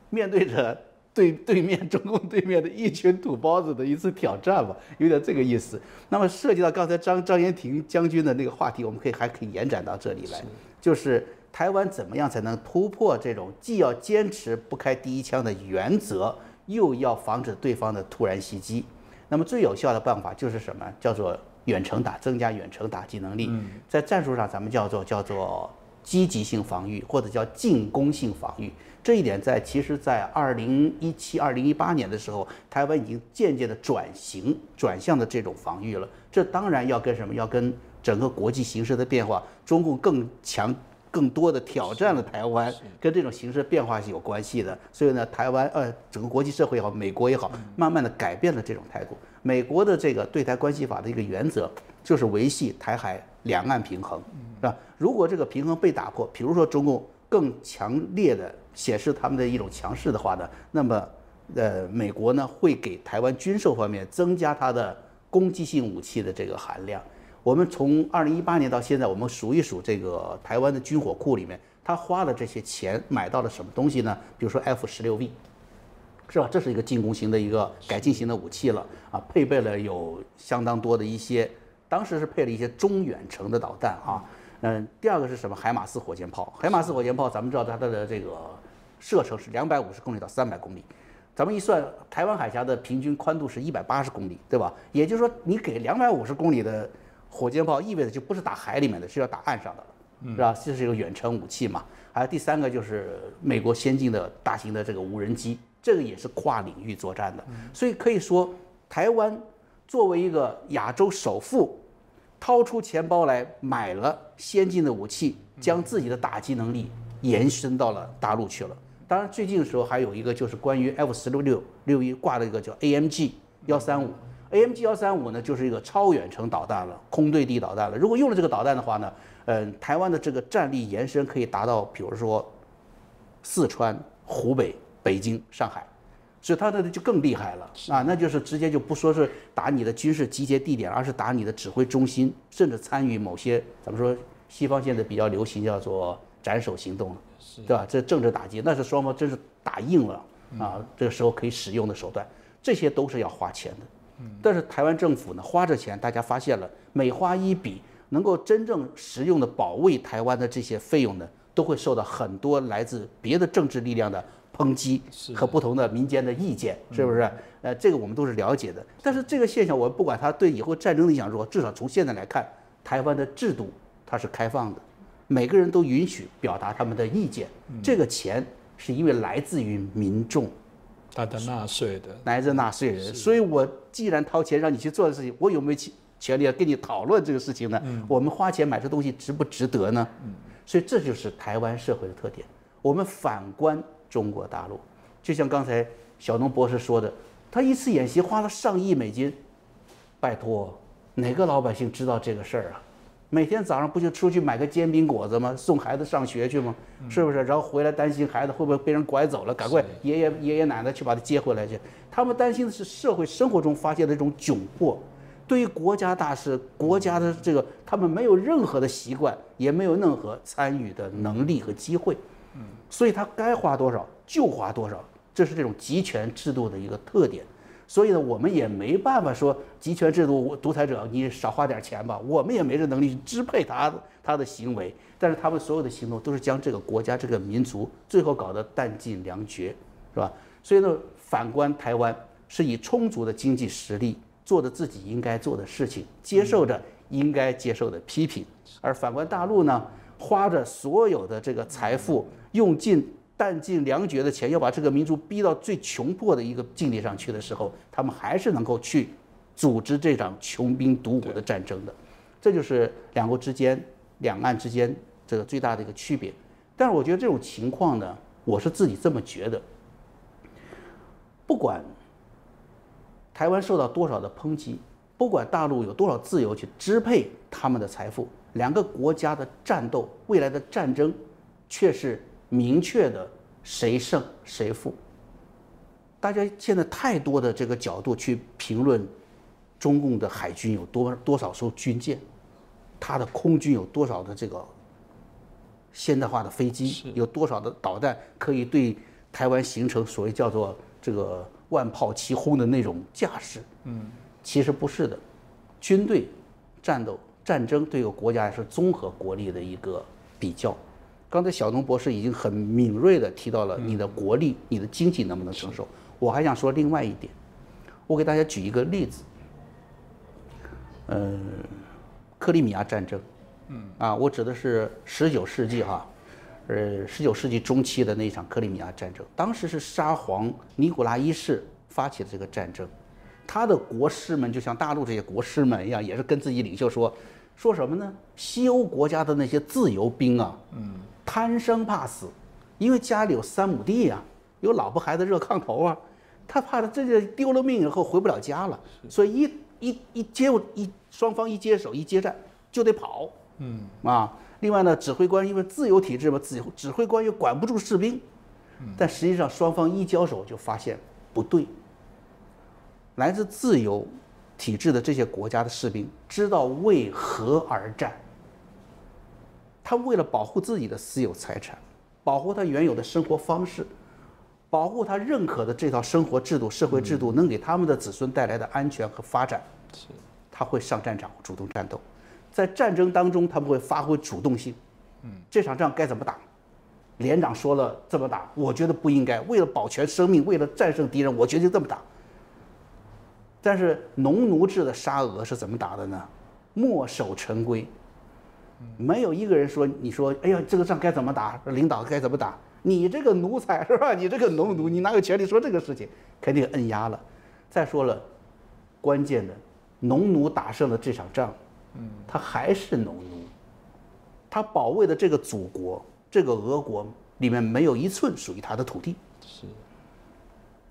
面对着对 对面中共对面的一群土包子的一次挑战吧，有点这个意思。那么涉及到刚才张张延廷将军的那个话题，我们可以还可以延展到这里来，就是台湾怎么样才能突破这种既要坚持不开第一枪的原则，又要防止对方的突然袭击？那么最有效的办法就是什么？叫做。远程打，增加远程打击能力，在战术上咱们叫做叫做积极性防御或者叫进攻性防御。这一点在其实，在二零一七、二零一八年的时候，台湾已经渐渐的转型转向的这种防御了。这当然要跟什么？要跟整个国际形势的变化，中共更强、更多的挑战了台湾，跟这种形势变化是有关系的。所以呢，台湾呃，整个国际社会也好，美国也好，慢慢的改变了这种态度。美国的这个对台关系法的一个原则就是维系台海两岸平衡，是吧？如果这个平衡被打破，比如说中共更强烈的。显示他们的一种强势的话呢，那么，呃，美国呢会给台湾军售方面增加它的攻击性武器的这个含量。我们从二零一八年到现在，我们数一数这个台湾的军火库里面，他花了这些钱买到了什么东西呢？比如说 F 十六 V，是吧？这是一个进攻型的一个改进型的武器了啊，配备了有相当多的一些，当时是配了一些中远程的导弹啊。嗯，第二个是什么？海马斯火箭炮。海马斯火箭炮，咱们知道它的这个。射程是两百五十公里到三百公里，咱们一算，台湾海峡的平均宽度是一百八十公里，对吧？也就是说，你给两百五十公里的火箭炮，意味着就不是打海里面的，是要打岸上的了，是吧？这是一个远程武器嘛。还有第三个就是美国先进的大型的这个无人机，这个也是跨领域作战的。所以可以说，台湾作为一个亚洲首富，掏出钱包来买了先进的武器，将自己的打击能力延伸到了大陆去了。当然，最近的时候还有一个就是关于 F 十六六六一挂了一个叫 AMG 幺三五，AMG 幺三五呢就是一个超远程导弹了，空对地导弹了。如果用了这个导弹的话呢，嗯，台湾的这个战力延伸可以达到，比如说四川、湖北、北京、上海，所以它的就更厉害了啊，那就是直接就不说是打你的军事集结地点，而是打你的指挥中心，甚至参与某些咱们说西方现在比较流行叫做斩首行动了。对吧？这政治打击那是双方真是打硬了啊！这个时候可以使用的手段，这些都是要花钱的。但是台湾政府呢，花着钱，大家发现了，每花一笔，能够真正实用的保卫台湾的这些费用呢，都会受到很多来自别的政治力量的抨击和不同的民间的意见，是不是？呃，这个我们都是了解的。但是这个现象，我们不管它对以后战争的影响如何，至少从现在来看，台湾的制度它是开放的。每个人都允许表达他们的意见，这个钱是因为来自于民众，他的纳税的，来自纳税人，所以我既然掏钱让你去做的事情，我有没有权权利要跟你讨论这个事情呢？我们花钱买这东西值不值得呢？所以这就是台湾社会的特点。我们反观中国大陆，就像刚才小农博士说的，他一次演习花了上亿美金，拜托，哪个老百姓知道这个事儿啊？每天早上不就出去买个煎饼果子吗？送孩子上学去吗？是不是？然后回来担心孩子会不会被人拐走了，赶快爷爷爷爷奶奶去把他接回来去。他们担心的是社会生活中发现的这种窘迫，对于国家大事、国家的这个，他们没有任何的习惯，也没有任何参与的能力和机会。嗯，所以他该花多少就花多少，这是这种集权制度的一个特点。所以呢，我们也没办法说集权制度独裁者，你少花点钱吧。我们也没这能力去支配他他的行为。但是他们所有的行动都是将这个国家、这个民族最后搞得弹尽粮绝，是吧？所以呢，反观台湾，是以充足的经济实力做着自己应该做的事情，接受着应该接受的批评；而反观大陆呢，花着所有的这个财富，用尽。弹尽粮绝的钱，要把这个民族逼到最穷迫的一个境地上去的时候，他们还是能够去组织这场穷兵黩武的战争的。这就是两国之间、两岸之间这个最大的一个区别。但是我觉得这种情况呢，我是自己这么觉得。不管台湾受到多少的抨击，不管大陆有多少自由去支配他们的财富，两个国家的战斗，未来的战争却是。明确的谁胜谁负，大家现在太多的这个角度去评论中共的海军有多多少艘军舰，它的空军有多少的这个现代化的飞机，有多少的导弹可以对台湾形成所谓叫做这个万炮齐轰的那种架势。嗯，其实不是的，军队战斗战争对一个国家是综合国力的一个比较。刚才小农博士已经很敏锐地提到了你的国力、你的经济能不能承受。我还想说另外一点，我给大家举一个例子。嗯，克里米亚战争，嗯，啊，我指的是十九世纪哈，呃，十九世纪中期的那一场克里米亚战争，当时是沙皇尼古拉一世发起的这个战争，他的国师们就像大陆这些国师们一样，也是跟自己领袖说，说什么呢？西欧国家的那些自由兵啊，嗯，贪生怕死，因为家里有三亩地呀，有老婆孩子热炕头啊，他怕他这个丢了命以后回不了家了，所以一一一接一双方一接手一接战就得跑，嗯。啊，另外呢，指挥官因为自由体制嘛，指指挥官又管不住士兵，但实际上双方一交手就发现不对。来自自由体制的这些国家的士兵知道为何而战，他为了保护自己的私有财产，保护他原有的生活方式，保护他认可的这套生活制度、社会制度能给他们的子孙带来的安全和发展，是，他会上战场主动战斗，在战争当中他们会发挥主动性，嗯，这场仗该怎么打？连长说了这么打，我觉得不应该，为了保全生命，为了战胜敌人，我决定这么打。但是农奴制的沙俄是怎么打的呢？墨守成规，没有一个人说你说哎呀这个仗该怎么打，领导该怎么打？你这个奴才是吧？你这个农奴，你哪有权利说这个事情？肯定摁压了。再说了，关键的，农奴打胜了这场仗，嗯，他还是农奴，他保卫的这个祖国，这个俄国里面没有一寸属于他的土地，是，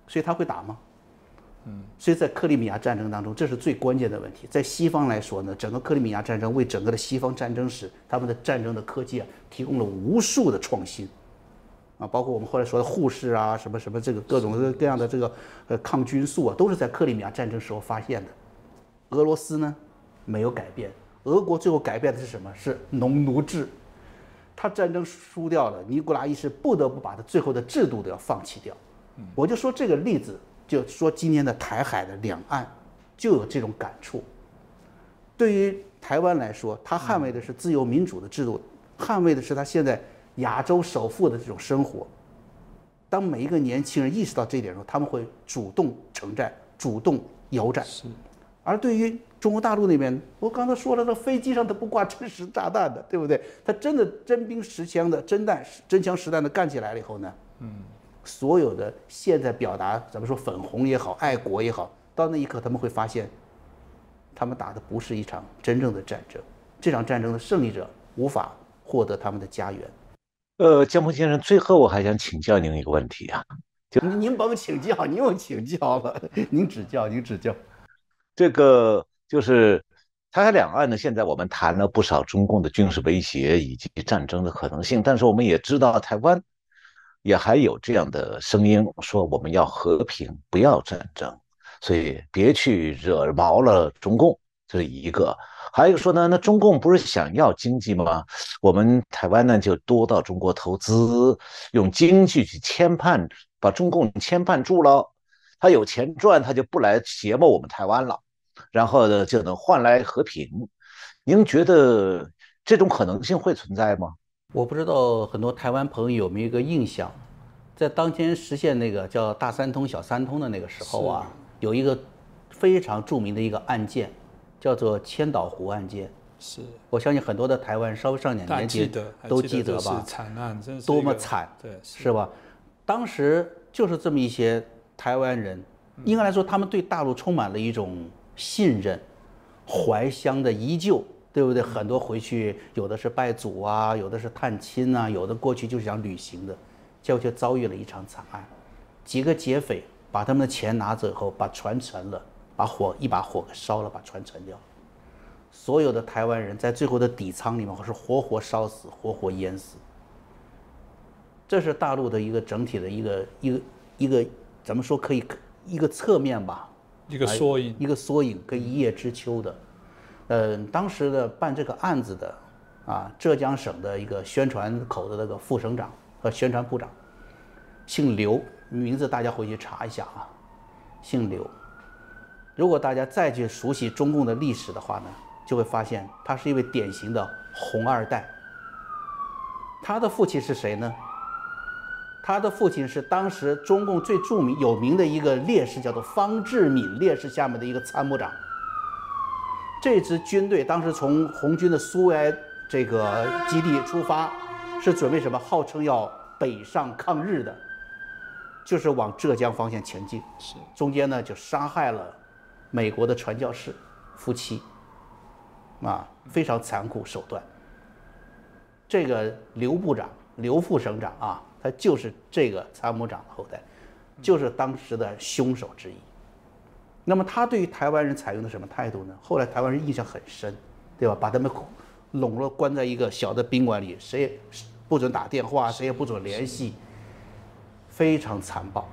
所以他会打吗？嗯，所以在克里米亚战争当中，这是最关键的问题。在西方来说呢，整个克里米亚战争为整个的西方战争史，他们的战争的科技啊，提供了无数的创新，啊，包括我们后来说的护士啊，什么什么这个各种各样的这个呃抗菌素啊，都是在克里米亚战争时候发现的。俄罗斯呢，没有改变，俄国最后改变的是什么？是农奴制。他战争输掉了，尼古拉一世不得不把他最后的制度都要放弃掉。我就说这个例子。就说今年的台海的两岸，就有这种感触。对于台湾来说，它捍卫的是自由民主的制度，捍卫的是他现在亚洲首富的这种生活。当每一个年轻人意识到这一点的时候，他们会主动承战，主动摇战。是。而对于中国大陆那边，我刚才说了，这飞机上它不挂真实炸弹的，对不对？它真的真兵实枪的、真弹真枪实弹的干起来了以后呢？嗯。所有的现在表达，咱们说粉红也好，爱国也好，到那一刻他们会发现，他们打的不是一场真正的战争，这场战争的胜利者无法获得他们的家园。呃，江鹏先生，最后我还想请教您一个问题啊，就您甭请教，您又请教了，您指教，您指教。这个就是台海两岸呢，现在我们谈了不少中共的军事威胁以及战争的可能性，但是我们也知道台湾。也还有这样的声音说，我们要和平，不要战争，所以别去惹毛了中共。这是一个，还有说呢，那中共不是想要经济吗？我们台湾呢就多到中国投资，用经济去牵绊，把中共牵绊住了，他有钱赚，他就不来胁迫我们台湾了，然后呢就能换来和平。您觉得这种可能性会存在吗？我不知道很多台湾朋友有没有一个印象，在当天实现那个叫大三通、小三通的那个时候啊，有一个非常著名的一个案件，叫做千岛湖案件。是，我相信很多的台湾稍微上点年纪都记得吧？惨案，多么惨，对，是吧？当时就是这么一些台湾人，应该来说，他们对大陆充满了一种信任，怀乡的依旧。对不对？很多回去有的是拜祖啊，有的是探亲啊，有的过去就是想旅行的，结果却遭遇了一场惨案。几个劫匪把他们的钱拿走以后，把船沉了，把火一把火给烧了，把船沉掉。所有的台湾人在最后的底舱里面，是活活烧死，活活淹死。这是大陆的一个整体的一个一个一个怎么说可以一个侧面吧？一个缩影，一个缩影，跟一叶知秋的。嗯，当时的办这个案子的，啊，浙江省的一个宣传口的那个副省长和宣传部长，姓刘，名字大家回去查一下啊，姓刘。如果大家再去熟悉中共的历史的话呢，就会发现他是一位典型的红二代。他的父亲是谁呢？他的父亲是当时中共最著名有名的一个烈士，叫做方志敏烈士下面的一个参谋长。这支军队当时从红军的苏维埃这个基地出发，是准备什么？号称要北上抗日的，就是往浙江方向前进。是中间呢就杀害了美国的传教士夫妻，啊，非常残酷手段。这个刘部长、刘副省长啊，他就是这个参谋长的后代，就是当时的凶手之一。那么他对于台湾人采用的什么态度呢？后来台湾人印象很深，对吧？把他们笼络关在一个小的宾馆里，谁也不准打电话，谁也不准联系，非常残暴。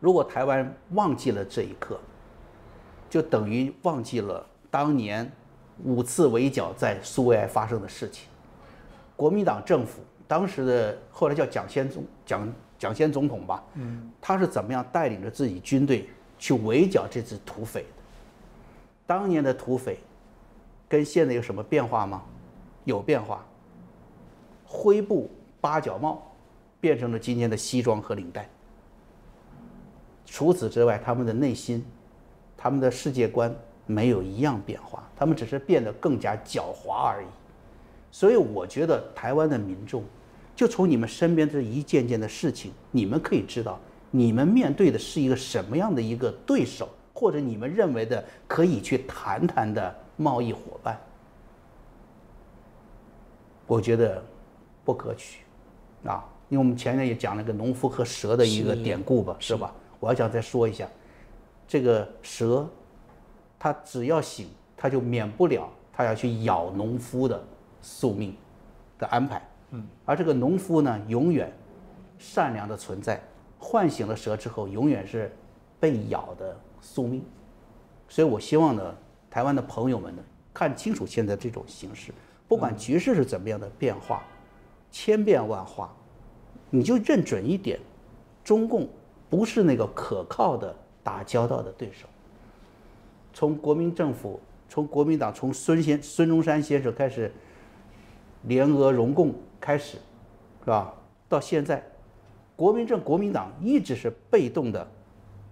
如果台湾忘记了这一刻，就等于忘记了当年五次围剿在苏维埃发生的事情。国民党政府当时的后来叫蒋先总蒋蒋先总统吧，嗯，他是怎么样带领着自己军队去围剿这支土匪的？当年的土匪跟现在有什么变化吗？有变化。灰布八角帽变成了今天的西装和领带。除此之外，他们的内心、他们的世界观没有一样变化，他们只是变得更加狡猾而已。所以，我觉得台湾的民众，就从你们身边这一件件的事情，你们可以知道，你们面对的是一个什么样的一个对手，或者你们认为的可以去谈谈的贸易伙伴。我觉得不可取啊，因为我们前面也讲了个农夫和蛇的一个典故吧，是吧？我要想再说一下，这个蛇，它只要醒，它就免不了它要去咬农夫的宿命的安排。嗯，而这个农夫呢，永远善良的存在，唤醒了蛇之后，永远是被咬的宿命。所以我希望呢，台湾的朋友们呢，看清楚现在这种形势，不管局势是怎么样的变化，千变万化，你就认准一点，中共。不是那个可靠的打交道的对手。从国民政府，从国民党，从孙先孙中山先生开始，联俄容共开始，是吧？到现在，国民政国民党一直是被动的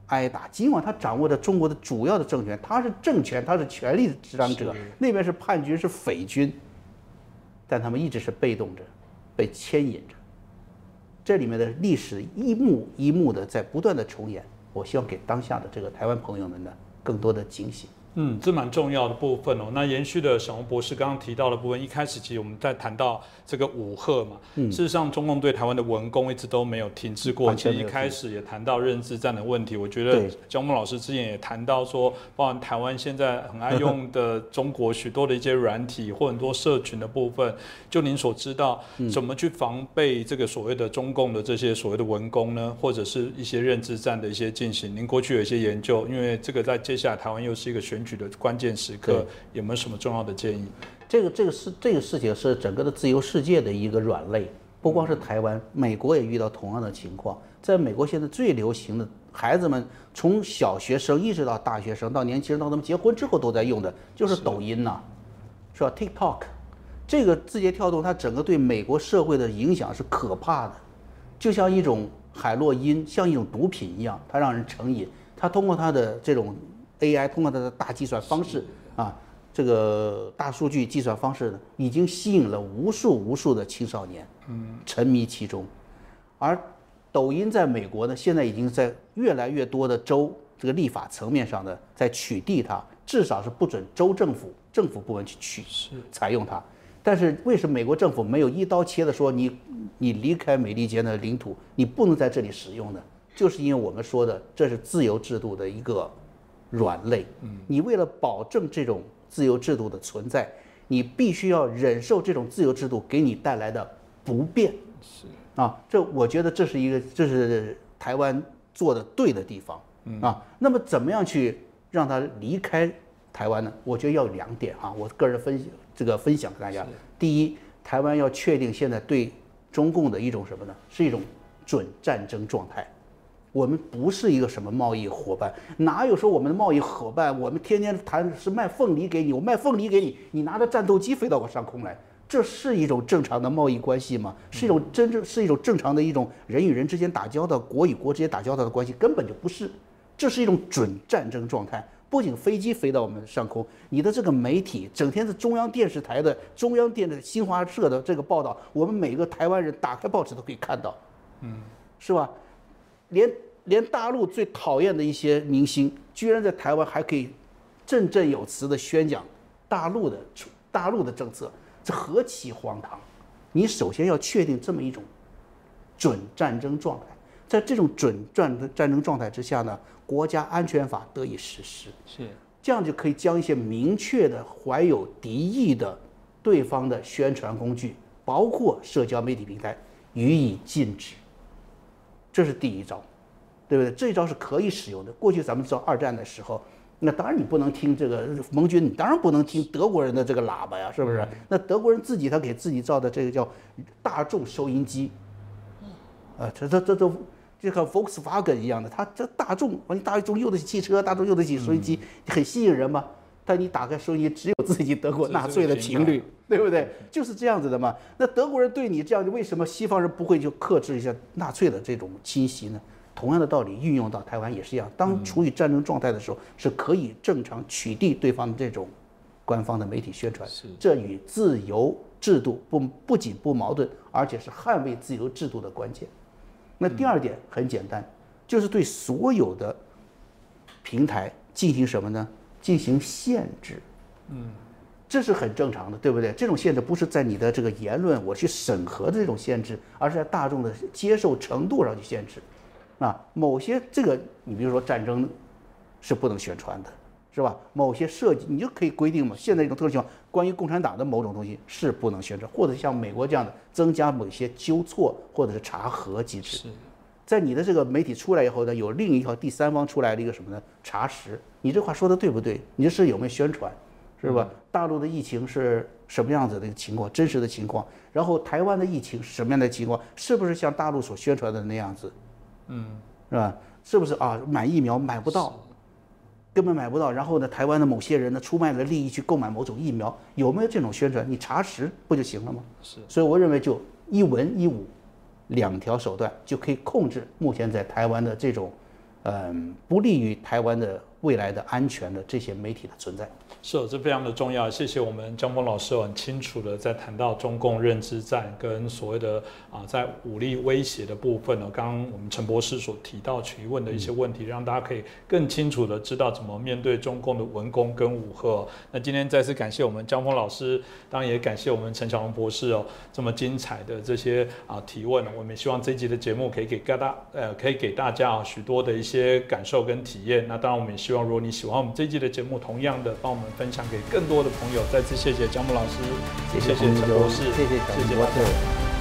挨打。尽管他掌握着中国的主要的政权，他是政权，他是权力的执掌者，那边是叛军，是匪军，但他们一直是被动着，被牵引着。这里面的历史一幕一幕的在不断的重演，我希望给当下的这个台湾朋友们呢更多的惊喜。嗯，这蛮重要的部分哦。那延续的沈宏博士刚刚提到的部分，一开始其实我们在谈到这个武赫嘛，事实上中共对台湾的文攻一直都没有停滞过。其实一开始也谈到认知战的问题，我觉得江木老师之前也谈到说，包含台湾现在很爱用的中国许多的一些软体或很多社群的部分，就您所知道怎么去防备这个所谓的中共的这些所谓的文攻呢，或者是一些认知战的一些进行？您过去有一些研究，因为这个在接下来台湾又是一个选。举的关键时刻有没有什么重要的建议？这个这个事这个事情是整个的自由世界的一个软肋，不光是台湾，美国也遇到同样的情况。在美国现在最流行的，孩子们从小学生一直到大学生到年轻人到他们结婚之后都在用的，就是抖音呐，是吧？TikTok，这个字节跳动它整个对美国社会的影响是可怕的，就像一种海洛因，像一种毒品一样，它让人成瘾。它通过它的这种。AI 通过它的大计算方式啊，这个大数据计算方式呢，已经吸引了无数无数的青少年，嗯，沉迷其中。而抖音在美国呢，现在已经在越来越多的州这个立法层面上呢在取缔它，至少是不准州政府政府部门去取采用它。但是为什么美国政府没有一刀切的说你你离开美利坚的领土，你不能在这里使用呢？就是因为我们说的这是自由制度的一个。软肋，嗯，你为了保证这种自由制度的存在，你必须要忍受这种自由制度给你带来的不便，是啊，这我觉得这是一个，这是台湾做的对的地方，啊，那么怎么样去让他离开台湾呢？我觉得要有两点啊，我个人分析这个分享给大家。第一，台湾要确定现在对中共的一种什么呢？是一种准战争状态。我们不是一个什么贸易伙伴，哪有说我们的贸易伙伴？我们天天谈是卖凤梨给你，我卖凤梨给你，你拿着战斗机飞到我上空来，这是一种正常的贸易关系吗？是一种真正是一种正常的一种人与人之间打交道、国与国之间打交道的关系，根本就不是，这是一种准战争状态。不仅飞机飞到我们上空，你的这个媒体整天是中央电视台的、中央电的新华社的这个报道，我们每个台湾人打开报纸都可以看到，嗯，是吧？连连大陆最讨厌的一些明星，居然在台湾还可以振振有词的宣讲大陆的大陆的政策，这何其荒唐！你首先要确定这么一种准战争状态，在这种准战战争状态之下呢，国家安全法得以实施，是这样就可以将一些明确的怀有敌意的对方的宣传工具，包括社交媒体平台予以禁止。这是第一招，对不对？这一招是可以使用的。过去咱们知道二战的时候，那当然你不能听这个盟军，你当然不能听德国人的这个喇叭呀，是不是？那德国人自己他给自己造的这个叫大众收音机，啊，这这这都就和 Volkswagen 一样的，它这大众，你大众用得起汽车，大众用得起收音机，很吸引人嘛。但你打开收音机，只有自己德国纳粹的频率，对不对？就是这样子的嘛。那德国人对你这样，为什么西方人不会就克制一下纳粹的这种侵袭呢？同样的道理运用到台湾也是一样。当处于战争状态的时候，是可以正常取缔对方的这种官方的媒体宣传。这与自由制度不不仅不矛盾，而且是捍卫自由制度的关键。那第二点很简单，就是对所有的平台进行什么呢？进行限制，嗯，这是很正常的，对不对？这种限制不是在你的这个言论我去审核的这种限制，而是在大众的接受程度上去限制。啊，某些这个，你比如说战争是不能宣传的，是吧？某些设计你就可以规定嘛。现在一种特殊情况，关于共产党的某种东西是不能宣传，或者像美国这样的增加某些纠错或者是查核机制。是。在你的这个媒体出来以后呢，有另一条第三方出来的一个什么呢？查实，你这话说的对不对？你这是有没有宣传，是吧？大陆的疫情是什么样子的一个情况，真实的情况？然后台湾的疫情是什么样的情况？是不是像大陆所宣传的那样子？嗯，是吧？是不是啊？买疫苗买不到，根本买不到。然后呢，台湾的某些人呢，出卖了利益去购买某种疫苗，有没有这种宣传？你查实不就行了吗？是。所以我认为就一文一武。两条手段就可以控制目前在台湾的这种，嗯，不利于台湾的未来的安全的这些媒体的存在。是，这非常的重要。谢谢我们江峰老师很清楚的在谈到中共认知战跟所谓的啊在武力威胁的部分呢。刚刚我们陈博士所提到提问的一些问题，让大家可以更清楚的知道怎么面对中共的文攻跟武吓。那今天再次感谢我们江峰老师，当然也感谢我们陈小龙博士哦，这么精彩的这些啊提问。我们也希望这一集的节目可以给大家呃可以给大家啊许多的一些感受跟体验。那当然我们也希望如果你喜欢我们这一集的节目，同样的帮我们。分享给更多的朋友，再次谢谢姜木老师，谢谢陈博士，谢谢谢谢博士。